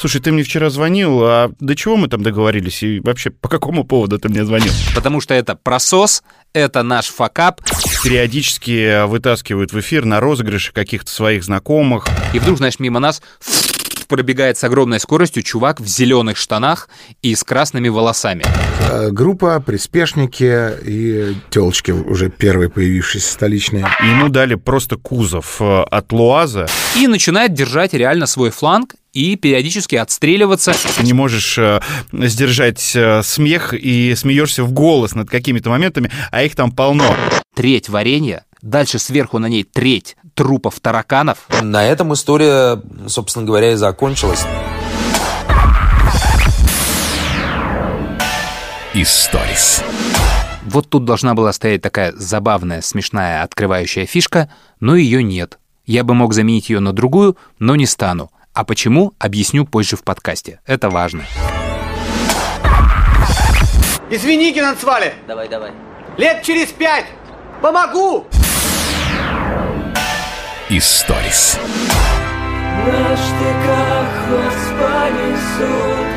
Слушай, ты мне вчера звонил, а до чего мы там договорились? И вообще, по какому поводу ты мне звонил? Потому что это просос, это наш факап. Периодически вытаскивают в эфир на розыгрыши каких-то своих знакомых. И вдруг, знаешь, мимо нас пробегает с огромной скоростью чувак в зеленых штанах и с красными волосами. Э, Группа, приспешники и телочки уже первые появившиеся столичные. Ему дали просто кузов э, от Луаза. И начинает держать реально свой фланг и периодически отстреливаться. Ты не можешь э, сдержать э, смех и смеешься в голос над какими-то моментами, а их там полно. Треть варенья, дальше сверху на ней треть трупов тараканов. На этом история, собственно говоря, и закончилась. Историс. Вот тут должна была стоять такая забавная, смешная, открывающая фишка, но ее нет. Я бы мог заменить ее на другую, но не стану. А почему, объясню позже в подкасте. Это важно. Извини, Геннадсвале! Давай, давай. Лет через пять! Помогу! Историс. На штыках вас понесут.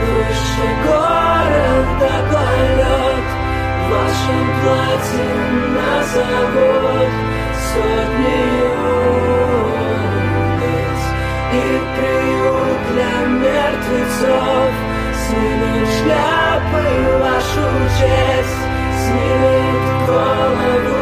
Выше города полет В вашем платье назовут Сотни улиц И приют для мертвецов. Снимет шляпы вашу честь. Снимет голову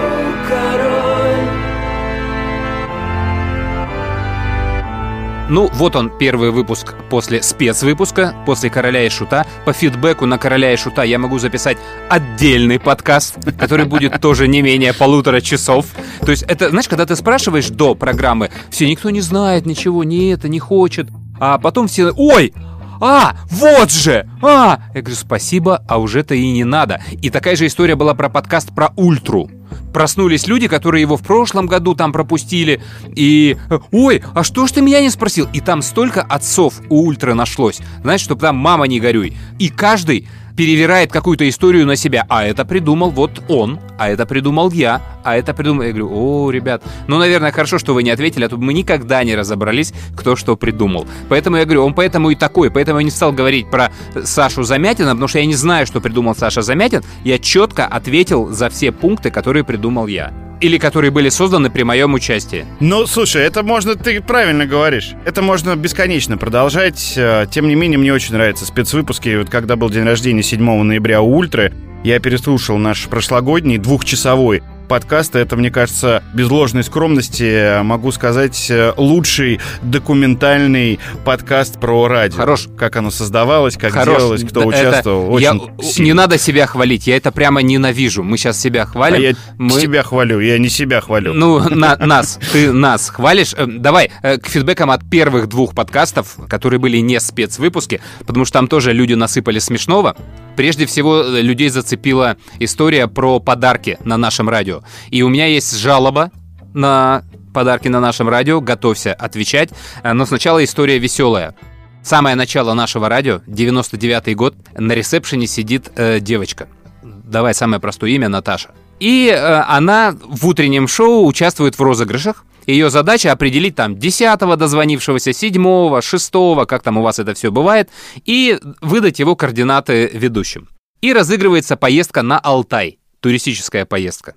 Ну, вот он, первый выпуск после спецвыпуска, после «Короля и Шута». По фидбэку на «Короля и Шута» я могу записать отдельный подкаст, который будет тоже не менее полутора часов. То есть это, знаешь, когда ты спрашиваешь до программы, все, никто не знает ничего, не это, не хочет. А потом все, ой, а, вот же! А! Я говорю, спасибо, а уже-то и не надо. И такая же история была про подкаст про Ультру. Проснулись люди, которые его в прошлом году там пропустили, и «Ой, а что ж ты меня не спросил?» И там столько отцов у Ультры нашлось, знаешь, чтобы там «мама не горюй». И каждый перевирает какую-то историю на себя. А это придумал вот он, а это придумал я, а это придумал... Я говорю, о, ребят, ну, наверное, хорошо, что вы не ответили, а то мы никогда не разобрались, кто что придумал. Поэтому я говорю, он поэтому и такой, поэтому я не стал говорить про Сашу Замятина, потому что я не знаю, что придумал Саша Замятин. Я четко ответил за все пункты, которые придумал я. Или которые были созданы при моем участии. Ну, слушай, это можно, ты правильно говоришь. Это можно бесконечно продолжать. Э, Тем не менее, мне очень нравятся спецвыпуски. Вот когда был день рождения 7 ноября у Ультры, я переслушал наш прошлогодний двухчасовой подкаст. Это, мне кажется, без ложной скромности могу сказать э, лучший документальный подкаст про радио. Хорош. Как оно создавалось, как Хорош. делалось, кто это- участвовал. я- Очень Не сильно. надо себя хвалить, я это прямо ненавижу. Мы сейчас себя А хвалим. я мы... себя хвалю, я не себя хвалю. Ну, на- нас, ты нас хвалишь. Э, Давай э, к фидбэкам от первых двух подкастов, которые были не спецвыпуски, потому что там тоже люди насыпали смешного. Прежде всего, э, людей зацепила история про подарки на нашем радио. И у меня есть жалоба на подарки на нашем радио. Готовься отвечать. Э, Но сначала история веселая. Самое начало нашего радио, 99-й год, на ресепшене сидит э, девочка. Давай самое простое имя Наташа. И э, она в утреннем шоу участвует в розыгрышах. Ее задача определить там 10-го дозвонившегося, 7-го, 6-го, как там у вас это все бывает, и выдать его координаты ведущим. И разыгрывается поездка на Алтай, туристическая поездка.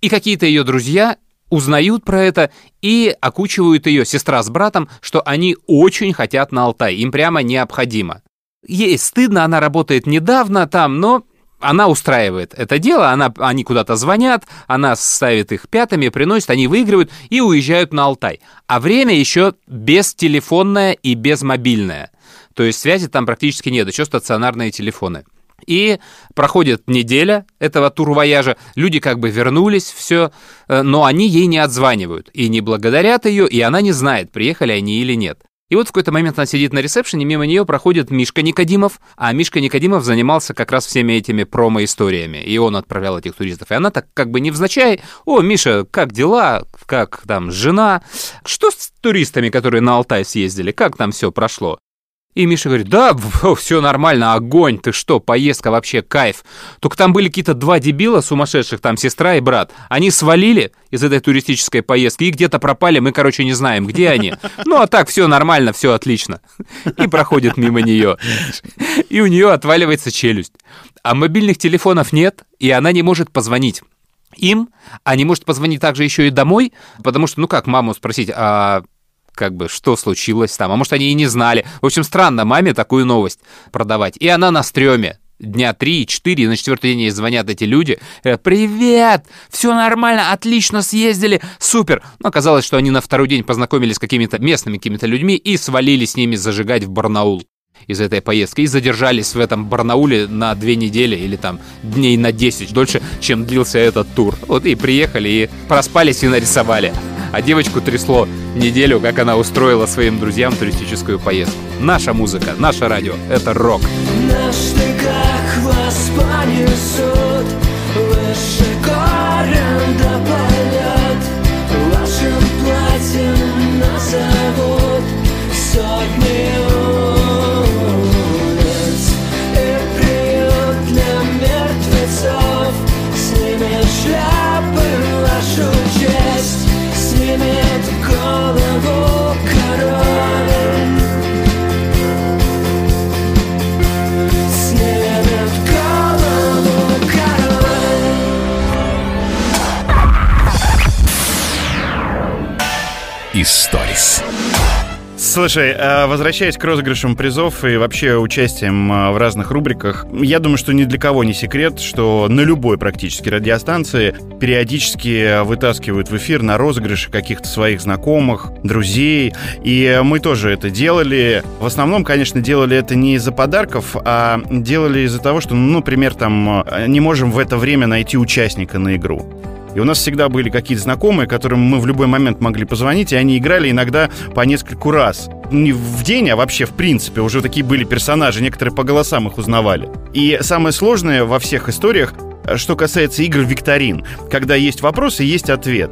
И какие-то ее друзья узнают про это и окучивают ее, сестра с братом, что они очень хотят на Алтай, им прямо необходимо. Ей стыдно, она работает недавно там, но она устраивает это дело, она, они куда-то звонят, она ставит их пятыми, приносит, они выигрывают и уезжают на Алтай. А время еще бестелефонное и безмобильное. То есть связи там практически нет, еще стационарные телефоны. И проходит неделя этого турвояжа, люди как бы вернулись, все, но они ей не отзванивают и не благодарят ее, и она не знает, приехали они или нет. И вот в какой-то момент она сидит на ресепшене, мимо нее проходит Мишка Никодимов, а Мишка Никодимов занимался как раз всеми этими промо-историями, и он отправлял этих туристов. И она так как бы невзначай, о, Миша, как дела, как там жена, что с туристами, которые на Алтай съездили, как там все прошло? И Миша говорит, да, все нормально, огонь, ты что, поездка вообще, кайф. Только там были какие-то два дебила сумасшедших, там сестра и брат. Они свалили из этой туристической поездки и где-то пропали, мы, короче, не знаем, где они. Ну, а так, все нормально, все отлично. И проходит мимо нее. И у нее отваливается челюсть. А мобильных телефонов нет, и она не может позвонить им, а не может позвонить также еще и домой, потому что, ну как маму спросить, а как бы, что случилось там, а может, они и не знали. В общем, странно маме такую новость продавать. И она на стреме дня три, четыре, на четвертый день ей звонят эти люди. Говорят, привет, все нормально, отлично съездили, супер. Но оказалось, что они на второй день познакомились с какими-то местными какими-то людьми и свалили с ними зажигать в Барнаул из этой поездки и задержались в этом Барнауле на две недели или там дней на 10 дольше, чем длился этот тур. Вот и приехали и проспались и нарисовали. А девочку трясло неделю, как она устроила своим друзьям туристическую поездку. Наша музыка, наше радио — это рок. На штыках вас понесут Выше горем Историс. Слушай, э, возвращаясь к розыгрышам призов и вообще участием э, в разных рубриках, я думаю, что ни для кого не секрет, что на любой практически радиостанции периодически вытаскивают в эфир на розыгрыши каких-то своих знакомых, друзей. И мы тоже это делали. В основном, конечно, делали это не из-за подарков, а делали из-за того, что, ну, например, там э, не можем в это время найти участника на игру. И у нас всегда были какие-то знакомые, которым мы в любой момент могли позвонить, и они играли иногда по нескольку раз. Не в день, а вообще в принципе. Уже такие были персонажи, некоторые по голосам их узнавали. И самое сложное во всех историях, э, что касается игр викторин, когда есть вопрос и есть ответ.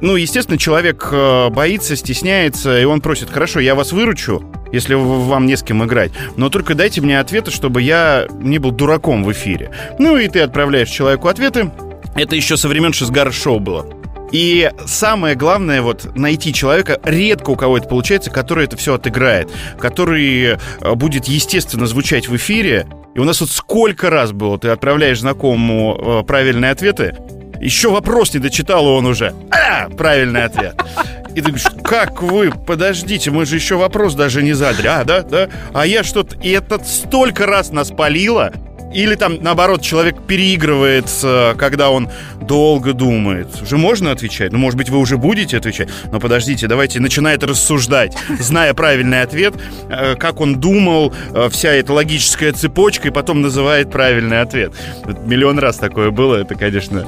Ну, естественно, человек э, боится, стесняется, и он просит, хорошо, я вас выручу, если вам не с кем играть, но только дайте мне ответы, чтобы я не был дураком в эфире. Ну, и ты отправляешь человеку ответы, это еще со времен Шизгар-шоу было. И самое главное, вот, найти человека, редко у кого это получается, который это все отыграет, который э, будет естественно звучать в эфире. И у нас вот сколько раз было, ты отправляешь знакомому э, правильные ответы, еще вопрос не дочитал, он уже а, правильный ответ. И ты говоришь, как вы, подождите, мы же еще вопрос даже не задали. А, да, да. А я что-то... И это столько раз нас палило. Или там, наоборот, человек переигрывает, э, когда он долго думает. Уже можно отвечать? Ну, может быть, вы уже будете отвечать? Но подождите, давайте начинает рассуждать, зная правильный ответ, э, как он думал, э, вся эта логическая цепочка, и потом называет правильный ответ. Миллион раз такое было, это, конечно,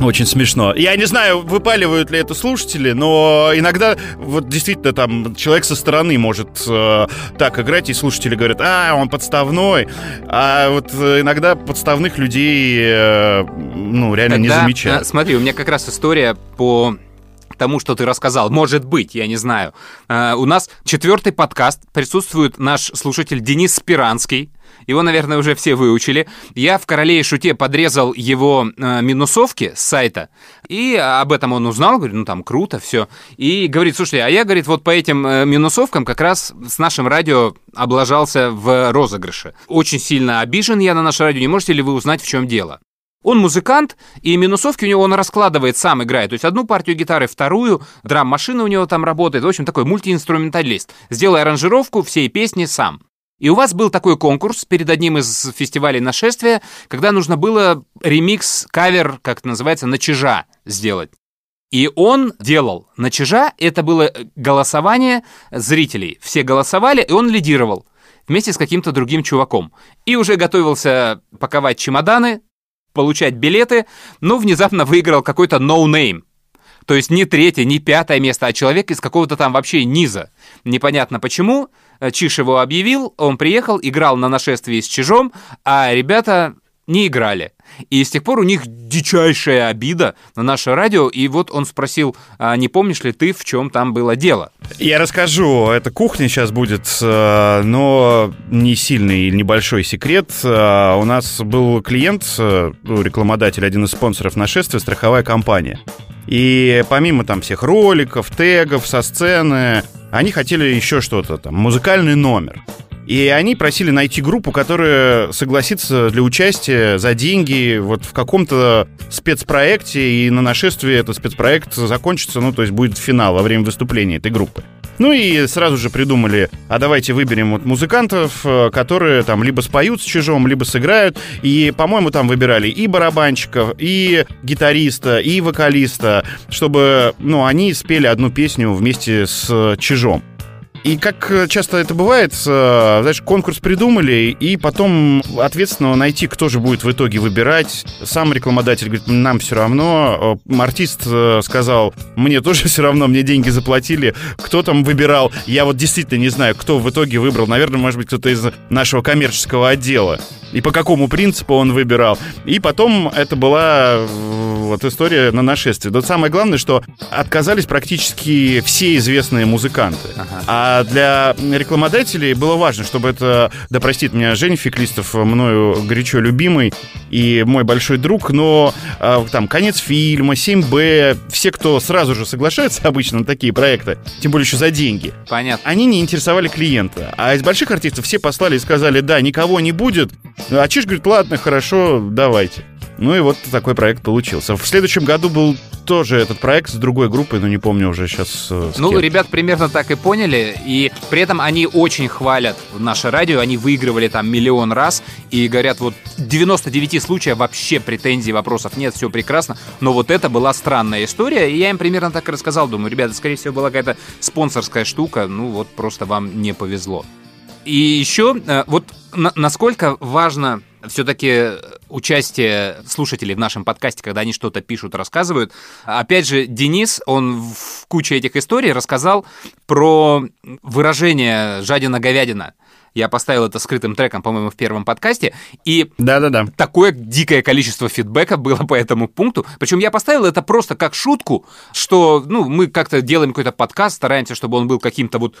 очень смешно. Я не знаю, выпаливают ли это слушатели, но иногда вот действительно там человек со стороны может э, так играть, и слушатели говорят, а, он подставной. А вот э, иногда подставных людей, э, ну, реально не Тогда, замечают. э, Смотри, у меня как раз история по тому, что ты рассказал. Может быть, я не знаю. Э, У нас четвертый подкаст. Присутствует наш слушатель Денис Спиранский. Его, наверное, уже все выучили. Я в «Короле и шуте» подрезал его э, минусовки с сайта, и об этом он узнал, говорит, ну там круто, все. И говорит, слушай, а я, говорит, вот по этим э, минусовкам как раз с нашим радио облажался в розыгрыше. Очень сильно обижен я на наше радио, не можете ли вы узнать, в чем дело? Он музыкант, и минусовки у него он раскладывает, сам играет. То есть одну партию гитары, вторую, драм-машина у него там работает. В общем, такой мультиинструменталист. Сделай аранжировку всей песни сам. И у вас был такой конкурс перед одним из фестивалей нашествия, когда нужно было ремикс, кавер, как это называется, на чижа сделать. И он делал на чижа, это было голосование зрителей. Все голосовали, и он лидировал вместе с каким-то другим чуваком. И уже готовился паковать чемоданы, получать билеты, но внезапно выиграл какой-то no-name. То есть не третье, не пятое место, а человек из какого-то там вообще низа. Непонятно почему. Чиш его объявил, он приехал, играл на нашествии с Чижом, а ребята не играли. И с тех пор у них дичайшая обида на наше радио. И вот он спросил, а не помнишь ли ты, в чем там было дело? Я расскажу, это кухня сейчас будет, э, но не сильный или небольшой секрет. Э, У нас был клиент, э, ну, рекламодатель, один из спонсоров нашествия, страховая компания. И помимо там всех роликов, тегов со сцены, они хотели еще что-то там, музыкальный номер. И они просили найти группу, которая согласится для участия за деньги вот в каком-то спецпроекте, и на нашествии этот спецпроект закончится, ну, то есть будет финал во время выступления этой группы. Ну и сразу же придумали, а давайте выберем вот музыкантов, э, которые там либо споют с чужом, либо сыграют. И, по-моему, там выбирали и барабанщиков, и гитариста, и вокалиста, чтобы, ну, они спели одну песню вместе с чужом. И как э, часто это бывает, э, знаешь, конкурс придумали, и потом ответственного найти, кто же будет в итоге выбирать. Сам рекламодатель говорит, нам все равно. Э, Артист сказал, мне тоже все равно, мне деньги заплатили. Кто там выбирал? Я вот действительно не знаю, кто в итоге выбрал. Наверное, может быть, кто-то из нашего коммерческого отдела. И по какому принципу он выбирал. И потом это была вот история на нашествие. Но самое главное, что отказались практически все известные музыканты. А для рекламодателей было важно, чтобы это, да простит меня Женя Феклистов, мною горячо любимый и мой большой друг, но э, там конец фильма, 7Б, все, кто сразу же соглашается обычно на такие проекты, тем более еще за деньги, Понятно. они не интересовали клиента. А из больших артистов все послали и сказали, да, никого не будет. А Чиж говорит, ладно, хорошо, давайте. Ну и вот такой проект получился. В следующем году был тоже этот проект с другой группой, но не помню уже сейчас. э, Ну, ребят примерно так и поняли, и при этом они очень хвалят наше радио, они выигрывали там миллион раз, и говорят, вот 99 случаев вообще претензий, вопросов нет, все прекрасно, но вот это была странная история, и я им примерно так и рассказал, думаю, ребята, скорее всего, была какая-то спонсорская штука, ну вот просто вам не повезло. И еще, э, вот на- насколько важно все-таки участие слушателей в нашем подкасте, когда они что-то пишут, рассказывают. Опять же, Денис, он в куче этих историй рассказал про выражение «жадина-говядина». Я поставил это скрытым треком, по-моему, в первом подкасте. И Да-да-да. такое дикое количество фидбэка было по этому пункту. Причем я поставил это просто как шутку, что ну, мы как-то делаем какой-то подкаст, стараемся, чтобы он был каким-то вот...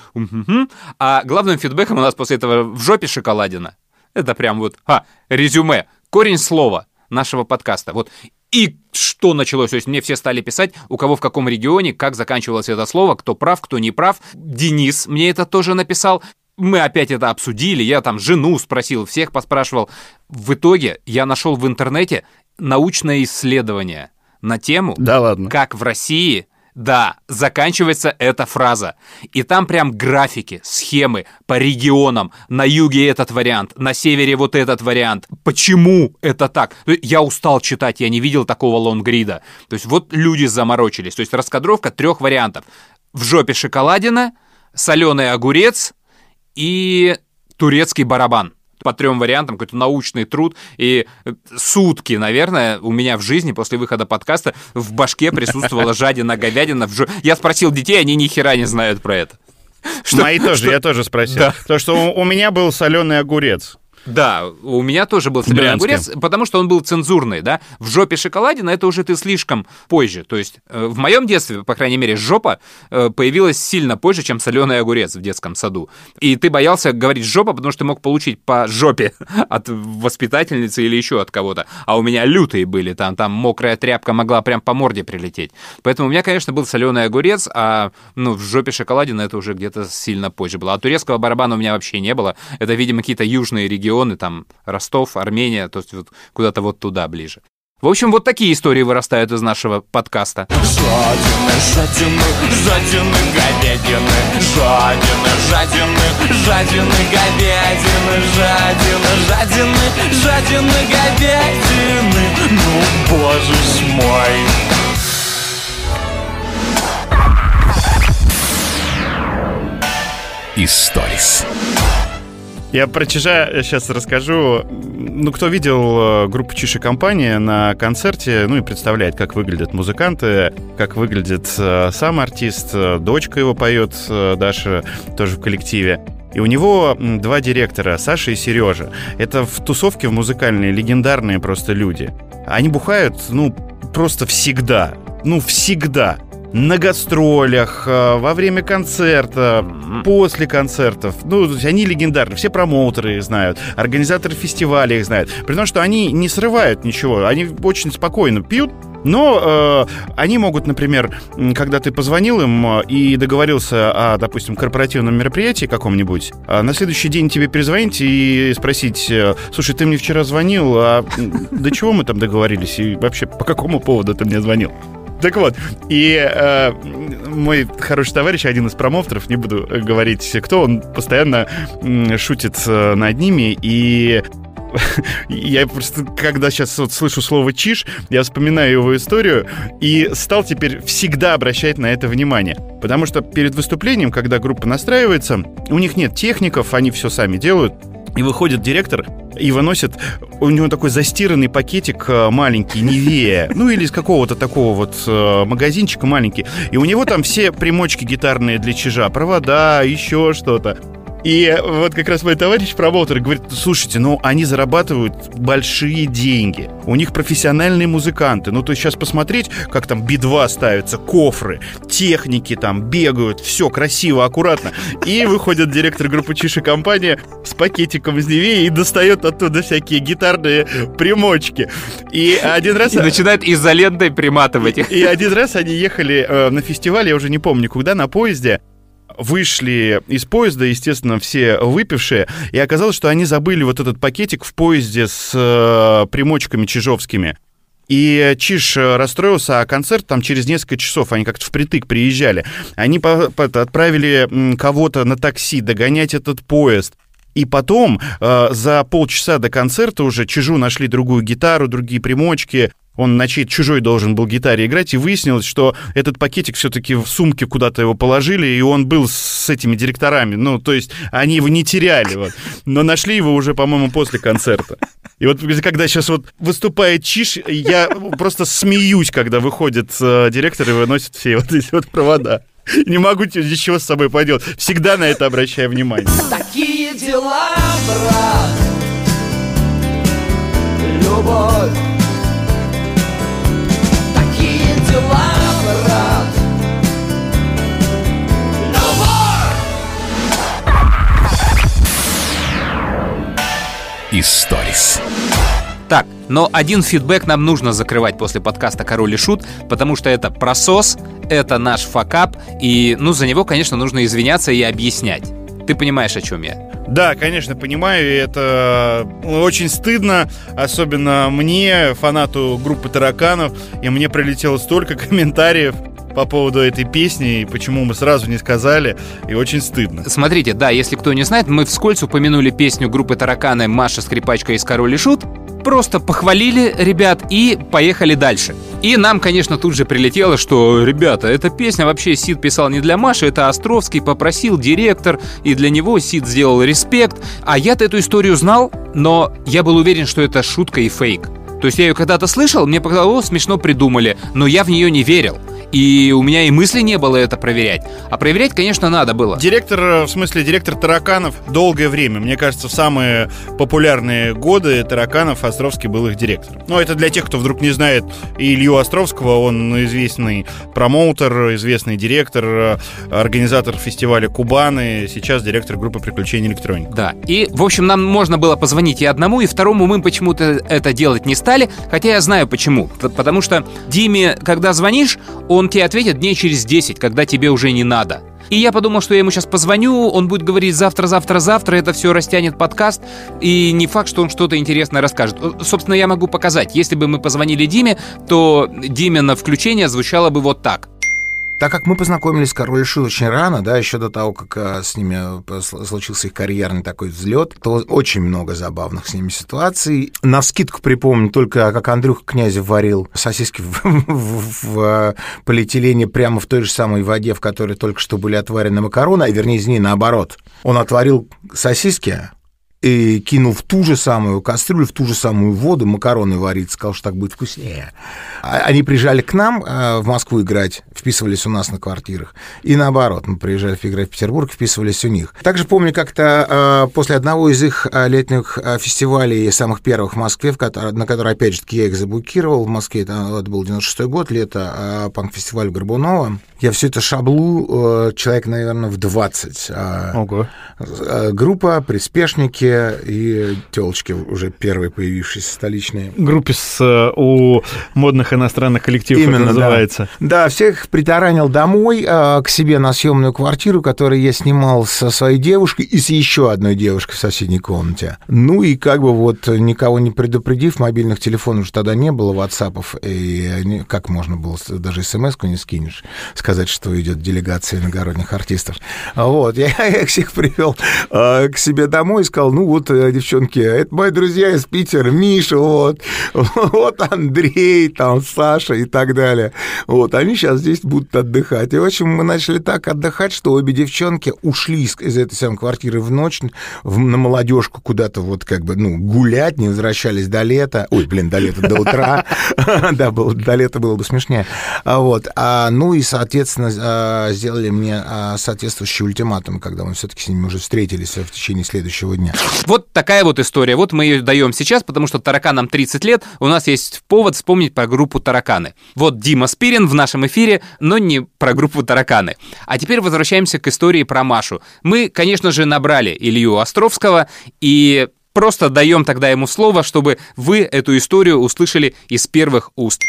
А главным фидбэком у нас после этого в жопе шоколадина. Это прям вот, а, резюме, корень слова нашего подкаста. Вот. И что началось? То есть мне все стали писать, у кого в каком регионе, как заканчивалось это слово, кто прав, кто не прав. Денис мне это тоже написал. Мы опять это обсудили, я там жену спросил, всех поспрашивал. В итоге я нашел в интернете научное исследование на тему, Да ладно. как в России, да, заканчивается эта фраза. И там прям графики, схемы по регионам. На юге этот вариант, на севере вот этот вариант. Почему это так? Я устал читать, я не видел такого лонгрида. То есть вот люди заморочились. То есть раскадровка трех вариантов. В жопе шоколадина, соленый огурец и турецкий барабан. По трем вариантам, какой-то научный труд. И э, сутки, наверное, у меня в жизни после выхода подкаста в башке присутствовала жадина, говядина. Я спросил детей, они ни хера не знают про это. Что- Мои тоже, что- я тоже спросил. Да. То, что у, у меня был соленый огурец. Да, у меня тоже был соленый огурец, потому что он был цензурный, да. В жопе шоколадина это уже ты слишком позже. То есть э, в моем детстве, по крайней мере, жопа э, появилась сильно позже, чем соленый огурец в детском саду. И ты боялся говорить жопа, потому что ты мог получить по жопе от воспитательницы или еще от кого-то. А у меня лютые были, там, там мокрая тряпка могла прям по морде прилететь. Поэтому у меня, конечно, был соленый огурец, а ну, в жопе шоколадина это уже где-то сильно позже было. А турецкого барабана у меня вообще не было. Это, видимо, какие-то южные регионы, там Ростов, Армения, то есть вот куда-то вот туда ближе. В общем, вот такие истории вырастают из нашего подкаста. Жадины, жадины, жадины говядины Жадины, жадины, жадины говядины Жадины, жадины, жадины говядины Ну, боже ж мой Историс. Я про Чижа сейчас расскажу. Ну, кто видел э, группу Чиж и компания на концерте, ну и представляет, как выглядят музыканты, как выглядит э, сам артист, э, дочка его поет, Даша тоже в коллективе. И у него два директора, Саша и Сережа. Это в тусовке в музыкальные легендарные просто люди. Они бухают, ну, просто всегда. Ну, всегда. На гастролях, э, во время концерта, после концертов. Ну, они легендарны. Все промоутеры их знают, организаторы фестиваля их знают. При том, что они не срывают ничего. Они очень спокойно пьют, но э, они могут, например, когда ты позвонил им э, и договорился о, допустим, корпоративном мероприятии каком-нибудь, а на следующий день тебе перезвонить и спросить, э, слушай, ты мне вчера звонил, а до чего мы там договорились и вообще по какому поводу ты мне звонил? Так вот, и э, мой хороший товарищ, один из промоутеров, не буду э, говорить кто, он постоянно шутит э, над ними, и я просто, когда сейчас вот слышу слово «чиш», я вспоминаю его историю и стал теперь всегда обращать на это внимание. Потому что перед выступлением, когда группа настраивается, у них нет техников, они все сами делают, и выходит директор и выносит, у него такой застиранный пакетик э, маленький, Невея, ну или из какого-то такого вот э, магазинчика маленький. И у него там все примочки гитарные для чижа, провода, еще что-то. И вот как раз мой товарищ промоутер говорит, слушайте, ну они зарабатывают большие деньги. У них профессиональные музыканты. Ну то есть сейчас посмотреть, как там би-2 ставятся, кофры, техники там бегают, все красиво, аккуратно. И выходит директор группы Чиши компания с пакетиком из Невеи и достает оттуда всякие гитарные примочки. И один раз... И начинает изолентой приматывать их. И один раз они ехали э, на фестиваль, я уже не помню куда, на поезде. Вышли из поезда, естественно, все выпившие, и оказалось, что они забыли вот этот пакетик в поезде с э, примочками чижовскими. И Чиж э, расстроился, а концерт там через несколько часов, они как-то впритык приезжали. Они по- по- отправили кого-то на такси догонять этот поезд. И потом, э, за полчаса до концерта уже Чижу нашли другую гитару, другие примочки. Он на чьей чужой должен был гитаре играть, и выяснилось, что этот пакетик все-таки в сумке куда-то его положили, и он был с этими директорами. Ну, то есть они его не теряли, вот. Но нашли его уже, по-моему, после концерта. И вот когда сейчас вот выступает Чиш, я просто смеюсь, когда выходит э, директор и выносит все вот эти вот провода. Не могу ничего с собой поделать. Всегда на это обращаю внимание. Такие дела, брат Любовь Историс. Так, но один фидбэк нам нужно закрывать после подкаста «Король и Шут», потому что это просос, это наш факап, и, ну, за него, конечно, нужно извиняться и объяснять. Ты понимаешь, о чем я? Да, конечно, понимаю, и это очень стыдно, особенно мне, фанату группы тараканов, и мне прилетело столько комментариев по поводу этой песни, и почему мы сразу не сказали, и очень стыдно. Смотрите, да, если кто не знает, мы вскользь упомянули песню группы Тараканы «Маша, скрипачка из Король и Шут», просто похвалили ребят и поехали дальше. И нам, конечно, тут же прилетело, что, ребята, эта песня вообще Сид писал не для Маши, это Островский попросил директор, и для него Сид сделал респект. А я-то эту историю знал, но я был уверен, что это шутка и фейк. То есть я ее когда-то слышал, мне показалось, смешно придумали, но я в нее не верил. И у меня и мысли не было это проверять. А проверять, конечно, надо было. Директор, э, в смысле, директор тараканов долгое время. Мне кажется, в самые популярные годы тараканов Островский был их директором. Но это для тех, кто вдруг не знает Илью Островского. Он известный промоутер, известный директор, э, организатор фестиваля Кубаны. Сейчас директор группы приключений электроники. Да. И, в общем, нам можно было позвонить и одному, и второму мы почему-то это делать не стали, хотя я знаю почему. Потому что Диме, когда звонишь, он тебе ответит дней через 10, когда тебе уже не надо. И я подумал, что я ему сейчас позвоню, он будет говорить завтра, завтра, завтра, это все растянет подкаст, и не факт, что он что-то интересное расскажет. Э, Собственно, я могу показать. Если бы мы позвонили Диме, то Диме на включение звучало бы вот так. Так как мы познакомились с Король Шут очень рано, да, еще до того, как а, с ними э, сл- случился их карьерный такой взлет, то очень много забавных с ними ситуаций. На скидку припомню только, как Андрюха Князев варил сосиски в, в- в, а, полиэтилене прямо в той же самой воде, в которой только что были отварены макароны, а вернее, извини, наоборот. Он отварил сосиски, и кинул в ту же самую кастрюлю, в ту же самую воду макароны варить, сказал, что так будет вкуснее. А- Они приезжали к нам э, в Москву играть, вписывались у нас на квартирах. И наоборот, мы приезжали играть в Петербург, вписывались у них. Также помню, как-то э, после одного из их э, летних фестивалей, самых первых в Москве, в который- на который, опять же я их заблокировал в Москве, это, это был 96 год, лето, панк-фестиваль Горбунова. Я все это шаблу, человек, наверное, в 20. э, Ого. Группа, приспешники и телочки уже первые появившиеся столичные. Группе с э, у модных иностранных коллективов да. называется. Да, всех притаранил домой э, к себе на съемную квартиру, которую я снимал со своей девушкой и с еще одной девушкой в соседней комнате. Ну и как бы вот никого не предупредив, мобильных телефонов же тогда не было, ватсапов, и как можно было, даже смс-ку не скинешь, сказать, что идет делегация иногородних артистов. Вот, я их всех привел э, к себе домой и сказал, ну вот, э, девчонки, это мои друзья из Питера, Миша, вот, вот Андрей, там, Саша и так далее. Вот, они сейчас здесь будут отдыхать. И, в общем, мы начали так отдыхать, что обе девчонки ушли из, этой самой квартиры в ночь в- на молодежку куда-то вот как бы, ну, гулять, не возвращались до лета. Ой, блин, до лета, до утра. Да, до лета было бы смешнее. А Вот. А, ну и, соответственно, а, сделали мне а, соответствующий ультиматум, когда мы все-таки с ними уже встретились в течение следующего дня. Вот такая вот история. Вот мы ее даем сейчас, потому что тараканам 30 лет. У нас есть повод вспомнить про группу «Тараканы». Вот Дима Спирин в нашем эфире, но не про группу «Тараканы». А теперь возвращаемся к истории про Машу. Мы, конечно же, набрали Илью Островского и просто даем тогда ему слово, чтобы вы эту историю услышали из первых уст.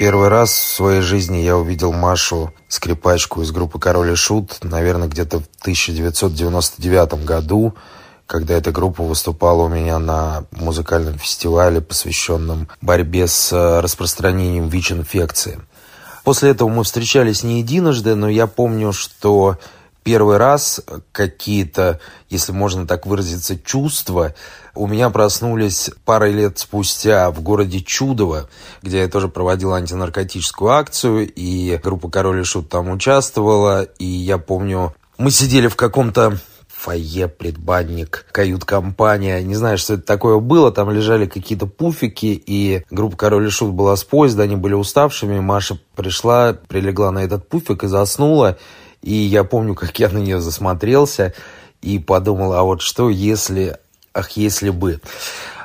Первый раз в своей жизни я увидел Машу, скрипачку из группы «Король и Шут», наверное, где-то в 1999 году, когда эта группа выступала у меня на музыкальном фестивале, посвященном борьбе с э, распространением ВИЧ-инфекции. После этого мы встречались не единожды, но я помню, что первый раз какие-то, если можно так выразиться, чувства у меня проснулись парой лет спустя в городе Чудово, где я тоже проводил антинаркотическую акцию, и группа «Король и Шут» там участвовала, и я помню, мы сидели в каком-то фойе, предбанник, кают-компания. Не знаю, что это такое было. Там лежали какие-то пуфики, и группа «Король и Шут» была с поезда, они были уставшими. Маша пришла, прилегла на этот пуфик и заснула. И я помню, как я на нее засмотрелся и подумал, а вот что если... Ах, если бы.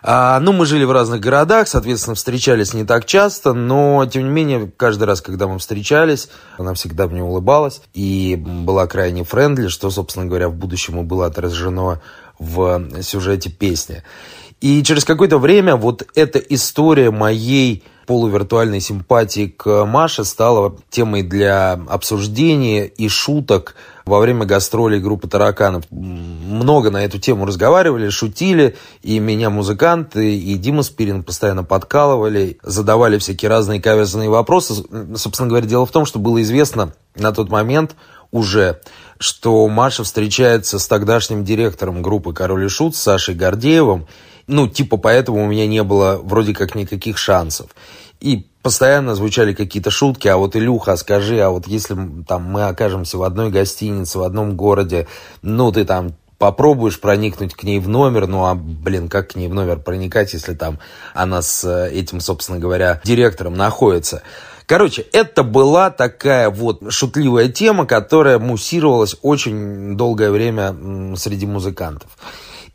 А, ну, мы жили в разных городах, соответственно, встречались не так часто, но, тем не менее, каждый раз, когда мы встречались, она всегда мне улыбалась и была крайне френдли, что, собственно говоря, в будущем и было отражено в сюжете песни. И через какое-то время вот эта история моей полувиртуальной симпатии к Маше стала темой для обсуждения и шуток во время гастролей группы «Тараканов». Много на эту тему разговаривали, шутили, и меня музыканты, и Дима Спирин постоянно подкалывали, задавали всякие разные каверзные вопросы. Собственно говоря, дело в том, что было известно на тот момент уже, что Маша встречается с тогдашним директором группы «Король и Шут» Сашей Гордеевым, ну, типа, поэтому у меня не было вроде как никаких шансов. И постоянно звучали какие-то шутки, а вот, Илюха, скажи, а вот если там мы окажемся в одной гостинице, в одном городе, ну, ты там попробуешь проникнуть к ней в номер, ну, а, блин, как к ней в номер проникать, если там она с э, этим, собственно говоря, директором находится. Короче, это была такая вот шутливая тема, которая муссировалась очень долгое время среди музыкантов.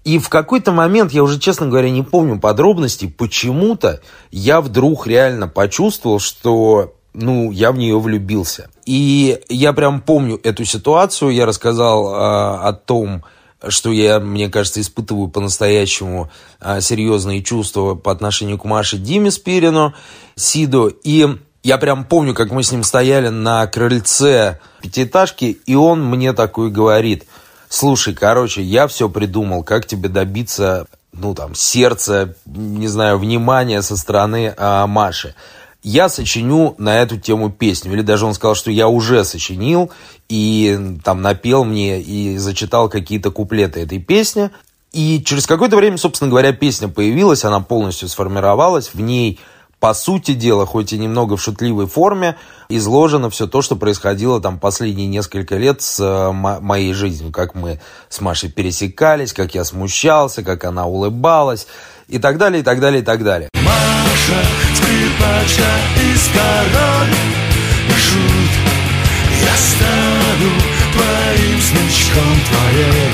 И в какой-то момент, я уже, честно говоря, не помню подробностей, почему-то я вдруг реально почувствовал, что ну, я в нее влюбился. И я прям помню эту ситуацию, я рассказал э, о том, что я, мне кажется, испытываю по-настоящему э, серьезные чувства по отношению к Маше Диме Спирину, Сиду. И я прям помню, как мы с ним стояли на крыльце пятиэтажки, и он мне такой говорит, слушай, короче, я все придумал, как тебе добиться, ну, там, сердца, не знаю, внимания со стороны а, Маши. Я сочиню на эту тему песню. Или даже он сказал, что я уже сочинил, и там напел мне и зачитал какие-то куплеты этой песни. И через какое-то время, собственно говоря, песня появилась, она полностью сформировалась, в ней по сути дела, хоть и немного в шутливой форме, изложено все то, что происходило там последние несколько лет с э, мо- моей жизнью. Как мы с Машей пересекались, как я смущался, как она улыбалась и так далее, и так далее, и так далее. Маша, скрипача из король Жут, я стану твоим смычком твоей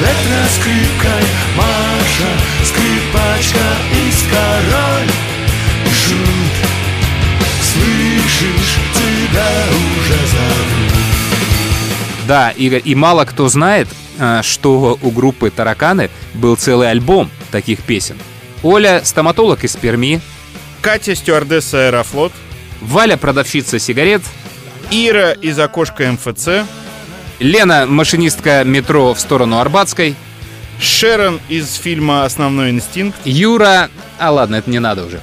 Электроскрипкой Маша, скрипачка из король Жут, слышишь, тебя уже зовут. Да, Игорь, и мало кто знает, э, что у группы «Тараканы» был целый альбом таких песен. Оля – стоматолог из Перми, Катя, стюардесса Аэрофлот, Валя – продавщица сигарет, Ира из окошка МФЦ, Лена – машинистка метро в сторону Арбатской, Шерон из фильма «Основной инстинкт», Юра... А ладно, это не надо уже.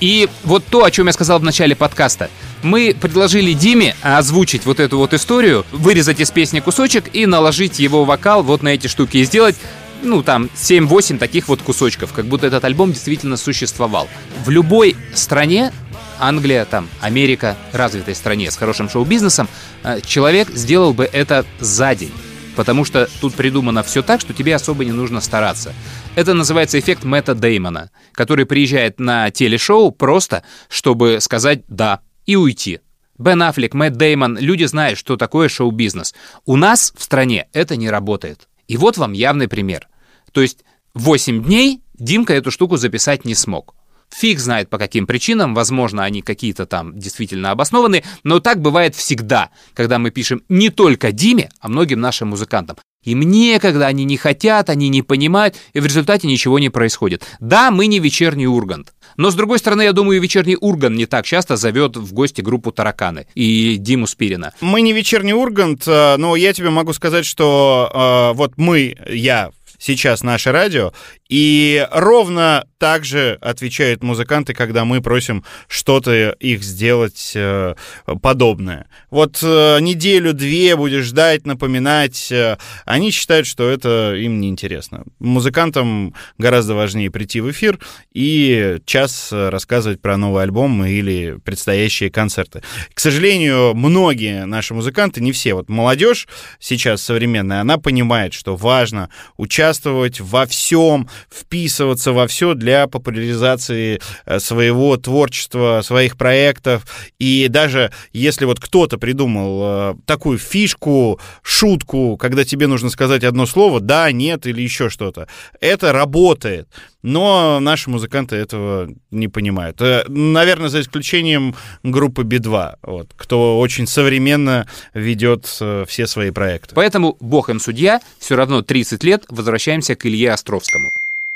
И вот то, о чем я сказал в начале подкаста. Мы предложили Диме озвучить вот эту вот историю, вырезать из песни кусочек и наложить его вокал вот на эти штуки и сделать ну, там, 7-8 таких вот кусочков, как будто этот альбом действительно существовал. В любой стране, Англия, там, Америка, развитой стране с хорошим шоу-бизнесом, э, человек сделал бы это за день. Потому что тут придумано все так, что тебе особо не нужно стараться. Это называется эффект Мэтта Деймона, который приезжает на телешоу просто, чтобы сказать «да» и уйти. Бен Аффлек, Мэтт Деймон, люди знают, что такое шоу-бизнес. У нас в стране это не работает. И вот вам явный пример. То есть 8 дней Димка эту штуку записать не смог. Фиг знает по каким причинам, возможно, они какие-то там действительно обоснованы, но так бывает всегда, когда мы пишем не только Диме, а многим нашим музыкантам. Им некогда, они не хотят, они не понимают, и в результате ничего не происходит. Да, мы не вечерний Ургант. Но, с другой стороны, я думаю, вечерний Ургант не так часто зовет в гости группу «Тараканы» и Диму Спирина. Мы не вечерний Ургант, э, но я тебе могу сказать, что э, вот мы, я сейчас наше радио, и ровно так же отвечают музыканты, когда мы просим что-то их сделать э, подобное. Вот э, неделю-две будешь ждать, напоминать. Э, они считают, что это им неинтересно. Музыкантам гораздо важнее прийти в эфир и час рассказывать про новый альбом или предстоящие концерты. К сожалению, многие наши музыканты, не все, вот молодежь сейчас современная, она понимает, что важно участвовать во всем, вписываться во все для популяризации э, своего творчества, своих проектов. И даже если вот кто-то придумал э, такую фишку, шутку, когда тебе нужно сказать одно слово, да, нет или еще что-то, это работает. Но наши музыканты этого не понимают. Э, Наверное, за исключением группы Би-2, вот, кто очень современно ведет все свои проекты. Поэтому, бог им судья, все равно 30 лет возвращаемся к Илье Островскому.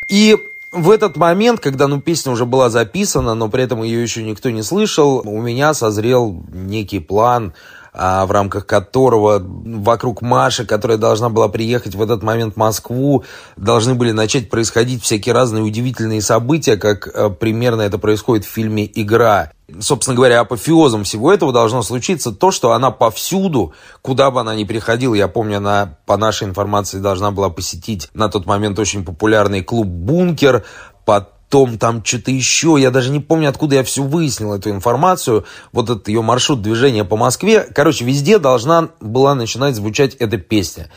И в этот момент, когда ну, песня уже была записана, но при этом ее еще никто не слышал, у меня созрел некий план, в рамках которого вокруг Маши, которая должна была приехать в этот момент в Москву, должны были начать происходить всякие разные удивительные события, как а, примерно это происходит в фильме «Игра». Собственно говоря, апофеозом всего этого должно случиться то, что она повсюду, куда бы она ни приходила, я помню, она, по нашей информации, должна была посетить на тот момент очень популярный клуб «Бункер», потом там что-то еще, я даже не помню, откуда я все выяснил, эту информацию, вот этот ее маршрут движения по Москве, короче, везде должна была начинать звучать эта песня.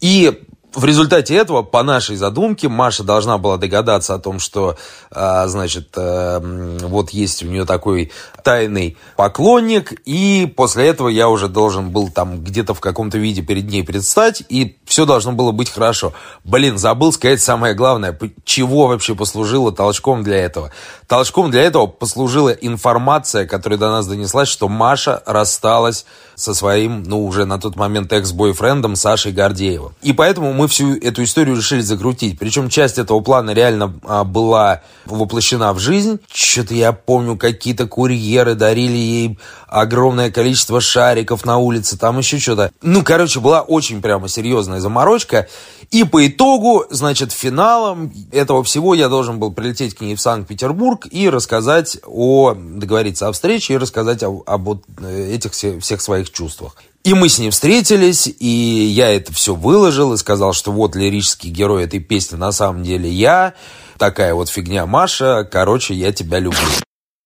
И в результате этого, по нашей задумке, Маша должна была догадаться о том, что, а, значит, м, вот есть у нее такой тайный поклонник, и после этого я уже должен был там где-то в каком-то виде перед ней предстать, и все должно было быть хорошо. Блин, забыл сказать самое главное, чего вообще послужило толчком для этого. Толчком для этого послужила информация, которая до нас донеслась, что Маша рассталась со своим, ну, уже на тот момент экс-бойфрендом Сашей Гордеевым. И поэтому мы всю эту историю решили закрутить. Причем часть этого плана реально а, была воплощена в жизнь. Что-то я помню, какие-то курьеры дарили ей огромное количество шариков на улице, там еще что-то. Ну, короче, была очень прямо серьезная заморочка. И по итогу, значит, финалом этого всего я должен был прилететь к ней в Санкт-Петербург и рассказать о, договориться о встрече и рассказать о- об вот этих все- всех своих чувствах. И мы с ней встретились, и я это все выложил и сказал, что вот лирический герой этой песни на самом деле я. Такая вот фигня, Маша. Короче, я тебя люблю.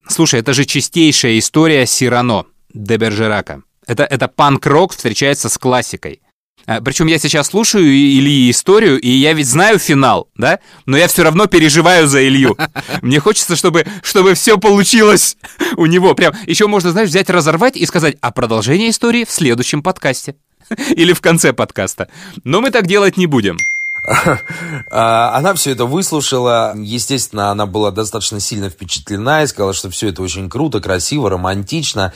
Слушай, это же чистейшая история Сирано де Бержерака. Это, это панк-рок встречается с классикой. А, Причем я сейчас слушаю Ильи историю, и я ведь знаю финал, да? Но я все равно переживаю за Илью. Мне хочется, чтобы, чтобы все получилось у него. Прям еще можно, знаешь, взять, разорвать и сказать, а продолжение истории в следующем подкасте. Или в конце подкаста. Но мы так делать не будем. А, Она все это выслушала. Естественно, она была достаточно сильно впечатлена и сказала, что все это очень круто, красиво, романтично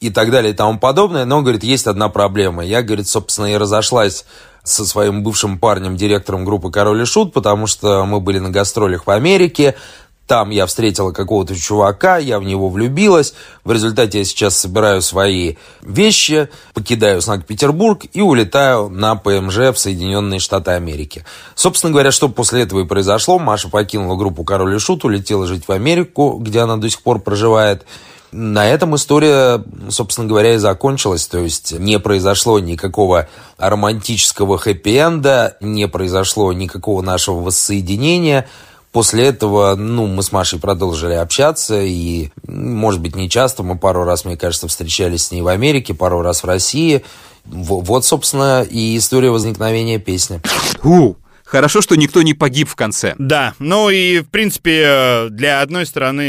и так далее и тому подобное. Но, говорит, есть одна проблема. Я, говорит, собственно, и разошлась со своим бывшим парнем, директором группы «Король и Шут», потому что мы были на гастролях в Америке. Там я встретила какого-то чувака, я в него влюбилась. В результате я сейчас собираю свои вещи, покидаю Санкт-Петербург и улетаю на ПМЖ в Соединенные Штаты Америки. Собственно говоря, что после этого и произошло. Маша покинула группу «Король и Шут», улетела жить в Америку, где она до сих пор проживает. На этом история, собственно говоря, и закончилась. То есть не произошло никакого романтического хэппи-энда, не произошло никакого нашего воссоединения. После этого, ну, мы с Машей продолжили общаться, и, может быть, не часто, мы пару раз, мне кажется, встречались с ней в Америке, пару раз в России. Во- Вот, собственно, и история возникновения песни. У, хорошо, что никто не погиб в конце. Да, ну и, в принципе, для одной стороны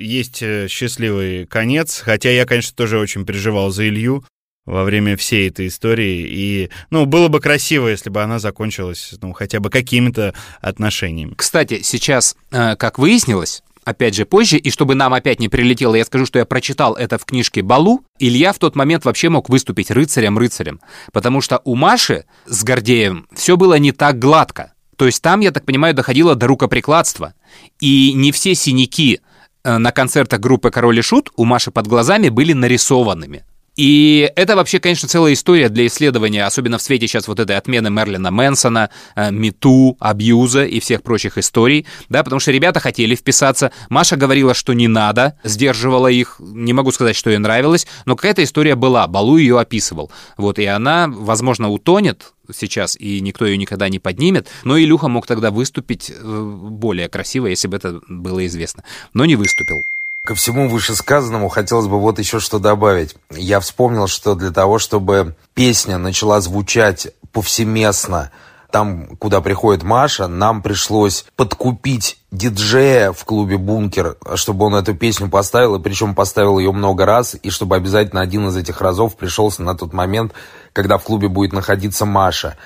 есть э, счастливый конец, хотя я, конечно, тоже очень переживал за Илью во время всей этой истории, и, ну, было бы красиво, если бы она закончилась, ну, хотя бы какими-то отношениями. Кстати, сейчас, э, как выяснилось, опять же позже, и чтобы нам опять не прилетело, я скажу, что я прочитал это в книжке Балу, Илья в тот момент вообще мог выступить рыцарем-рыцарем, потому что у Маши с Гордеем все было не так гладко. То есть там, я так понимаю, доходило до рукоприкладства. И не все синяки э, на концертах группы «Король и Шут» у Маши под глазами были нарисованными. И это вообще, конечно, целая история для исследования, особенно в свете сейчас вот этой отмены Мерлина Мэнсона, э, Мету, абьюза и всех прочих историй, да, потому что ребята хотели вписаться, Маша говорила, что не надо, сдерживала их, не могу сказать, что ей нравилось, но какая-то история была, Балу ее описывал, вот, и она, возможно, утонет сейчас, и никто ее никогда не поднимет, но Илюха мог тогда выступить э, более красиво, если бы это было известно, но не выступил. Ко всему вышесказанному хотелось бы вот еще что добавить. Я вспомнил, что для того, чтобы песня начала звучать повсеместно, там, куда приходит Маша, нам пришлось подкупить диджея в клубе «Бункер», чтобы он эту песню поставил, и причем поставил ее много раз, и чтобы обязательно один из этих разов пришелся на тот момент, когда в клубе будет находиться Маша.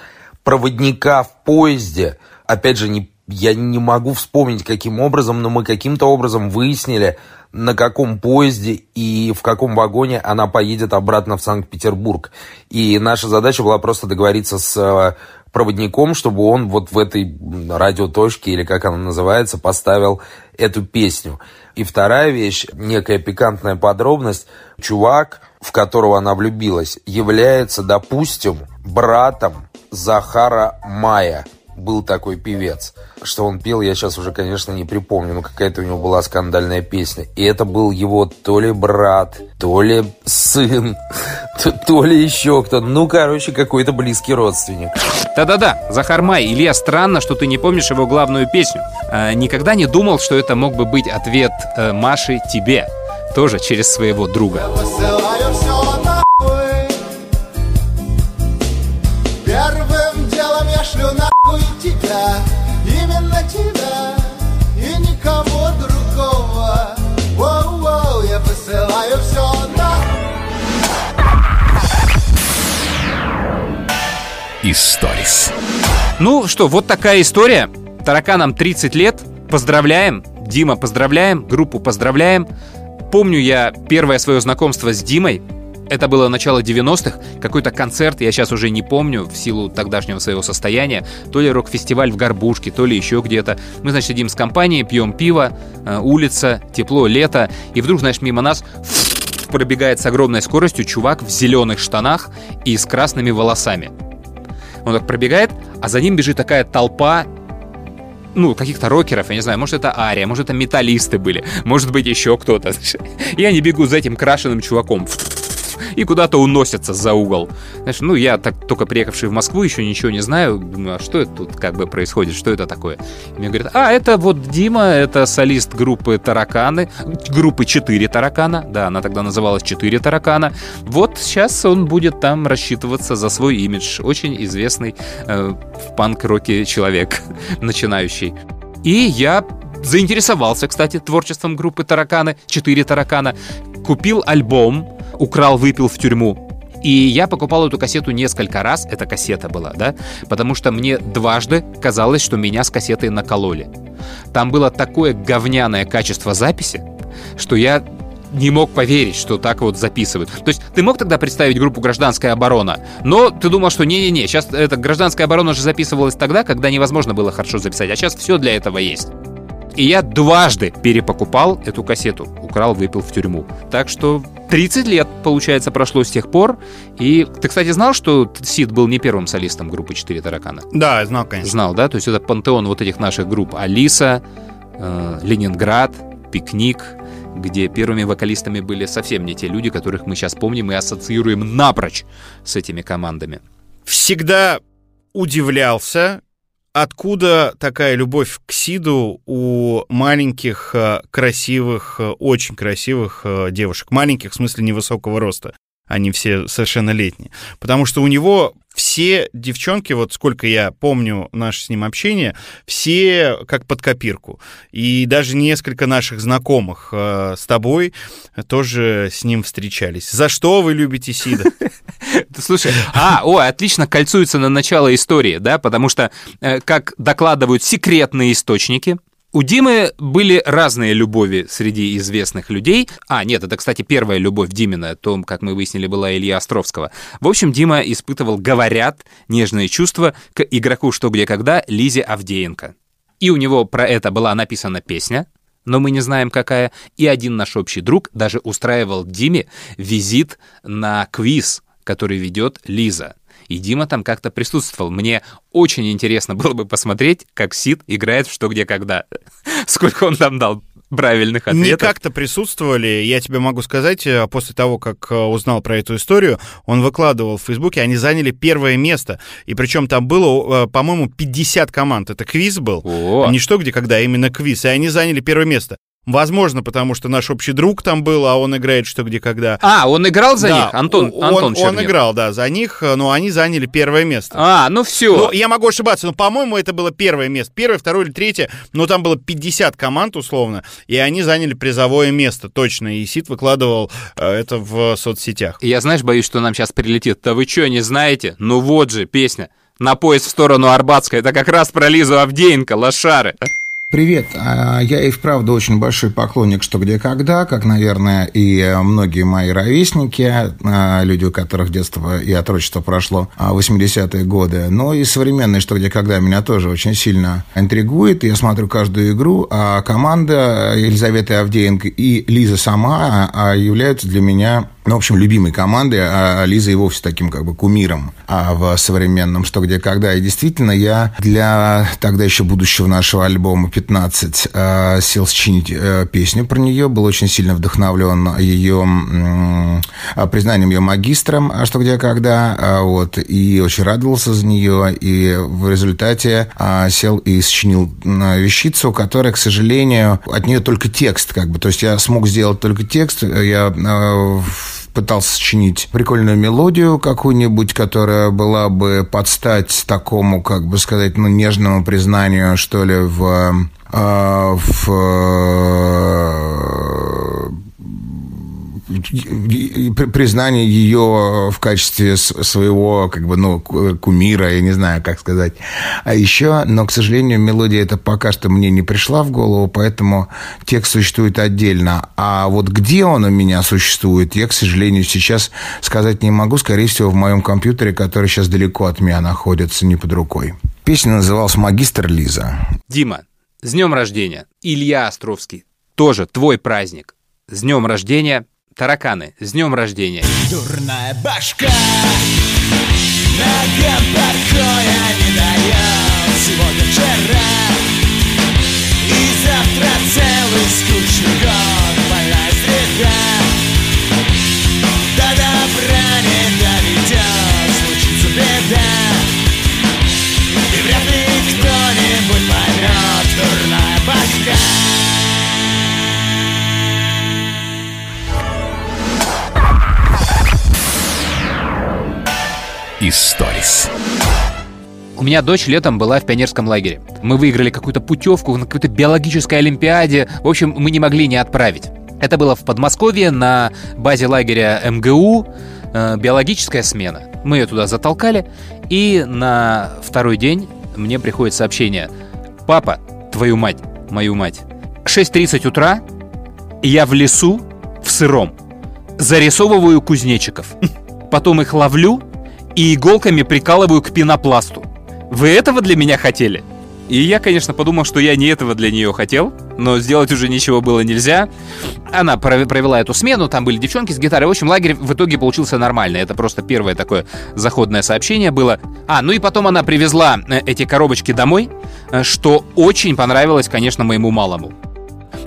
Проводника в поезде, опять же, не я не могу вспомнить, каким образом, но мы каким-то образом выяснили, на каком поезде и в каком вагоне она поедет обратно в Санкт-Петербург. И наша задача была просто договориться с э, проводником, чтобы он вот в этой радиоточке, или как она называется, поставил эту песню. И вторая вещь, некая пикантная подробность. Чувак, в которого она влюбилась, является, допустим, братом Захара Мая был такой певец. Что он пел, я сейчас уже, конечно, не припомню, но какая-то у него была скандальная песня. И это был его то ли брат, то ли сын, то, то ли еще кто. Ну, короче, какой-то близкий родственник. Да-да-да, Захар Май, Илья, странно, что ты не помнишь его главную песню. А, никогда не думал, что это мог бы быть ответ э, Маши тебе, тоже через своего друга. Посылаю все тебя и никого другого Воу-воу, я посылаю все нахуй Историс. Ну что, вот такая история. Тараканам 30 лет. Поздравляем. Дима, поздравляем. Группу поздравляем. Помню я первое свое знакомство с Димой. Это было начало 90-х, какой-то концерт, я сейчас уже не помню, в силу тогдашнего своего состояния, то ли рок-фестиваль в Горбушке, то ли еще где-то. Мы, значит, сидим с компанией, пьем пиво, э, улица, тепло, лето, и вдруг, знаешь, мимо нас пробегает с огромной скоростью чувак в зеленых штанах и с красными волосами. Он так пробегает, а за ним бежит такая толпа ну, каких-то рокеров, я не знаю, может, это Ария, может, это металлисты были, может быть, еще кто-то. И они бегут за этим крашеным чуваком и куда-то уносятся за угол. Знаешь, ну, я так только приехавший в Москву, еще ничего не знаю, думаю, а что это тут как бы происходит, что это такое? И мне говорят, а, это вот Дима, это солист группы Тараканы, группы 4 Таракана, да, она тогда называлась 4 Таракана. Вот сейчас он будет там рассчитываться за свой имидж, очень известный э, в панк-роке человек, начинающий. И я заинтересовался, кстати, творчеством группы Тараканы, 4 Таракана, купил альбом, украл, выпил в тюрьму. И я покупал эту кассету несколько раз, эта кассета была, да, потому что мне дважды казалось, что меня с кассетой накололи. Там было такое говняное качество записи, что я не мог поверить, что так вот записывают. То есть ты мог тогда представить группу «Гражданская оборона», но ты думал, что не-не-не, сейчас эта «Гражданская оборона» же записывалась тогда, когда невозможно было хорошо записать, а сейчас все для этого есть. И я дважды перепокупал эту кассету. Украл, выпил в тюрьму. Так что 30 лет, получается, прошло с тех пор. И ты, кстати, знал, что Сид был не первым солистом группы «Четыре таракана»? Да, знал, конечно. Знал, да? То есть это пантеон вот этих наших групп. Алиса, э, Ленинград, Пикник, где первыми вокалистами были совсем не те люди, которых мы сейчас помним и ассоциируем напрочь с этими командами. Всегда удивлялся, откуда такая любовь к Сиду у маленьких, э, красивых, э, очень красивых э, девушек? Маленьких, в смысле невысокого роста. Они все совершеннолетние. Потому что у него все девчонки, вот сколько я помню наше с ним общение, все как под копирку. И даже несколько наших знакомых э, с тобой тоже с ним встречались. За что вы любите Сида? Слушай, а, о, отлично кольцуется на начало истории, да, потому что, э, как докладывают секретные источники, у Димы были разные любови среди известных людей. А, нет, это, кстати, первая любовь Димина, то, как мы выяснили, была Илья Островского. В общем, Дима испытывал, говорят, нежные чувства к игроку «Что, где, когда» Лизе Авдеенко. И у него про это была написана песня, но мы не знаем какая. И один наш общий друг даже устраивал Диме визит на квиз, который ведет Лиза. И Дима там как-то присутствовал. Мне очень интересно было бы посмотреть, как Сид играет в «Что, где, когда». Сколько он там дал правильных Не ответов. как-то присутствовали, я тебе могу сказать, э, после того, как э, узнал про эту историю, он выкладывал в Фейсбуке, они заняли первое место. И причем там было, э, по-моему, 50 команд. Это квиз был. О. Не что где, когда, а именно квиз. И они заняли первое место. Возможно, потому что наш общий друг там был, а он играет что, где, когда. А, он играл за Да, них? Антон, он, Антон он Чернев. играл, да, за них, но они заняли первое место. А, ну все. Ну, я могу ошибаться, но, по-моему, это было первое место. Первое, второе или третье, но там было 50 команд, условно, и они заняли призовое место, точно. И Сид выкладывал э, это в соцсетях. Я, знаешь, боюсь, что нам сейчас прилетит. Да вы что, не знаете? Ну вот же, песня. На поезд в сторону Арбатской. Это как раз про Лизу Авдеенко, лошары. Привет, А, я и вправду очень большой поклонник «Что, где, когда», как, наверное, и многие мои ровесники, а, люди, у которых детство и отрочество прошло а, в 80-е годы. Но и современное «Что, где, когда» меня тоже очень сильно интригует. Я смотрю каждую игру, а команда Елизаветы Авдеенко и Лиза сама а, являются для меня ну, в общем, любимой командой, а Лиза и вовсе таким как бы кумиром а в современном «Что, где, когда». И действительно, я для тогда еще будущего нашего альбома «15» э, сел сочинить э, песню про нее, был очень сильно вдохновлен ее а, признанием ее магистром «Что, где, когда», вот, и очень радовался за нее, и в результате сел и сочинил вещицу, которая, к сожалению, от нее только текст, как бы, то есть я смог сделать только текст, я э, пытался сочинить прикольную мелодию какую-нибудь, которая была бы под стать такому, как бы сказать, ну, нежному признанию, что ли, в, э, в э, признание ее в качестве своего, как бы, ну, ку- кумира, я не знаю, как сказать. А еще, но, к сожалению, мелодия эта пока что мне не пришла в голову, поэтому текст существует отдельно. А вот где он у меня существует, я, к сожалению, сейчас сказать не могу. Скорее всего, в моем компьютере, который сейчас далеко от меня находится, не под рукой. Песня называлась «Магистр Лиза». Дима, с днем рождения. Илья Островский, тоже твой праздник. С днем рождения. Тараканы, с днем рождения. Дурная башка. Ногам покоя не дает сегодня вчера. И завтра целый скучный год. Больная среда Историс. У меня дочь летом была в пионерском лагере. Мы выиграли какую-то путевку на какой-то биологической олимпиаде. В общем, мы не могли не отправить. Это было в Подмосковье на базе лагеря МГУ. э, биологическая смена. Мы ее туда затолкали. И на второй день мне приходит сообщение. Папа, твою мать, мою мать. 6.30 утра, я в лесу, в сыром. Зарисовываю кузнечиков. Потом их ловлю и иголками прикалываю к пенопласту. Вы этого для меня хотели? И я, конечно, подумал, что я не этого для нее хотел, но сделать уже ничего было нельзя. Она пров- провела эту смену, там были девчонки с гитарой. В общем, лагерь в итоге получился нормальный. Это просто первое такое заходное сообщение было. А, ну и потом она привезла э, эти коробочки домой, э, что очень понравилось, конечно, моему малому.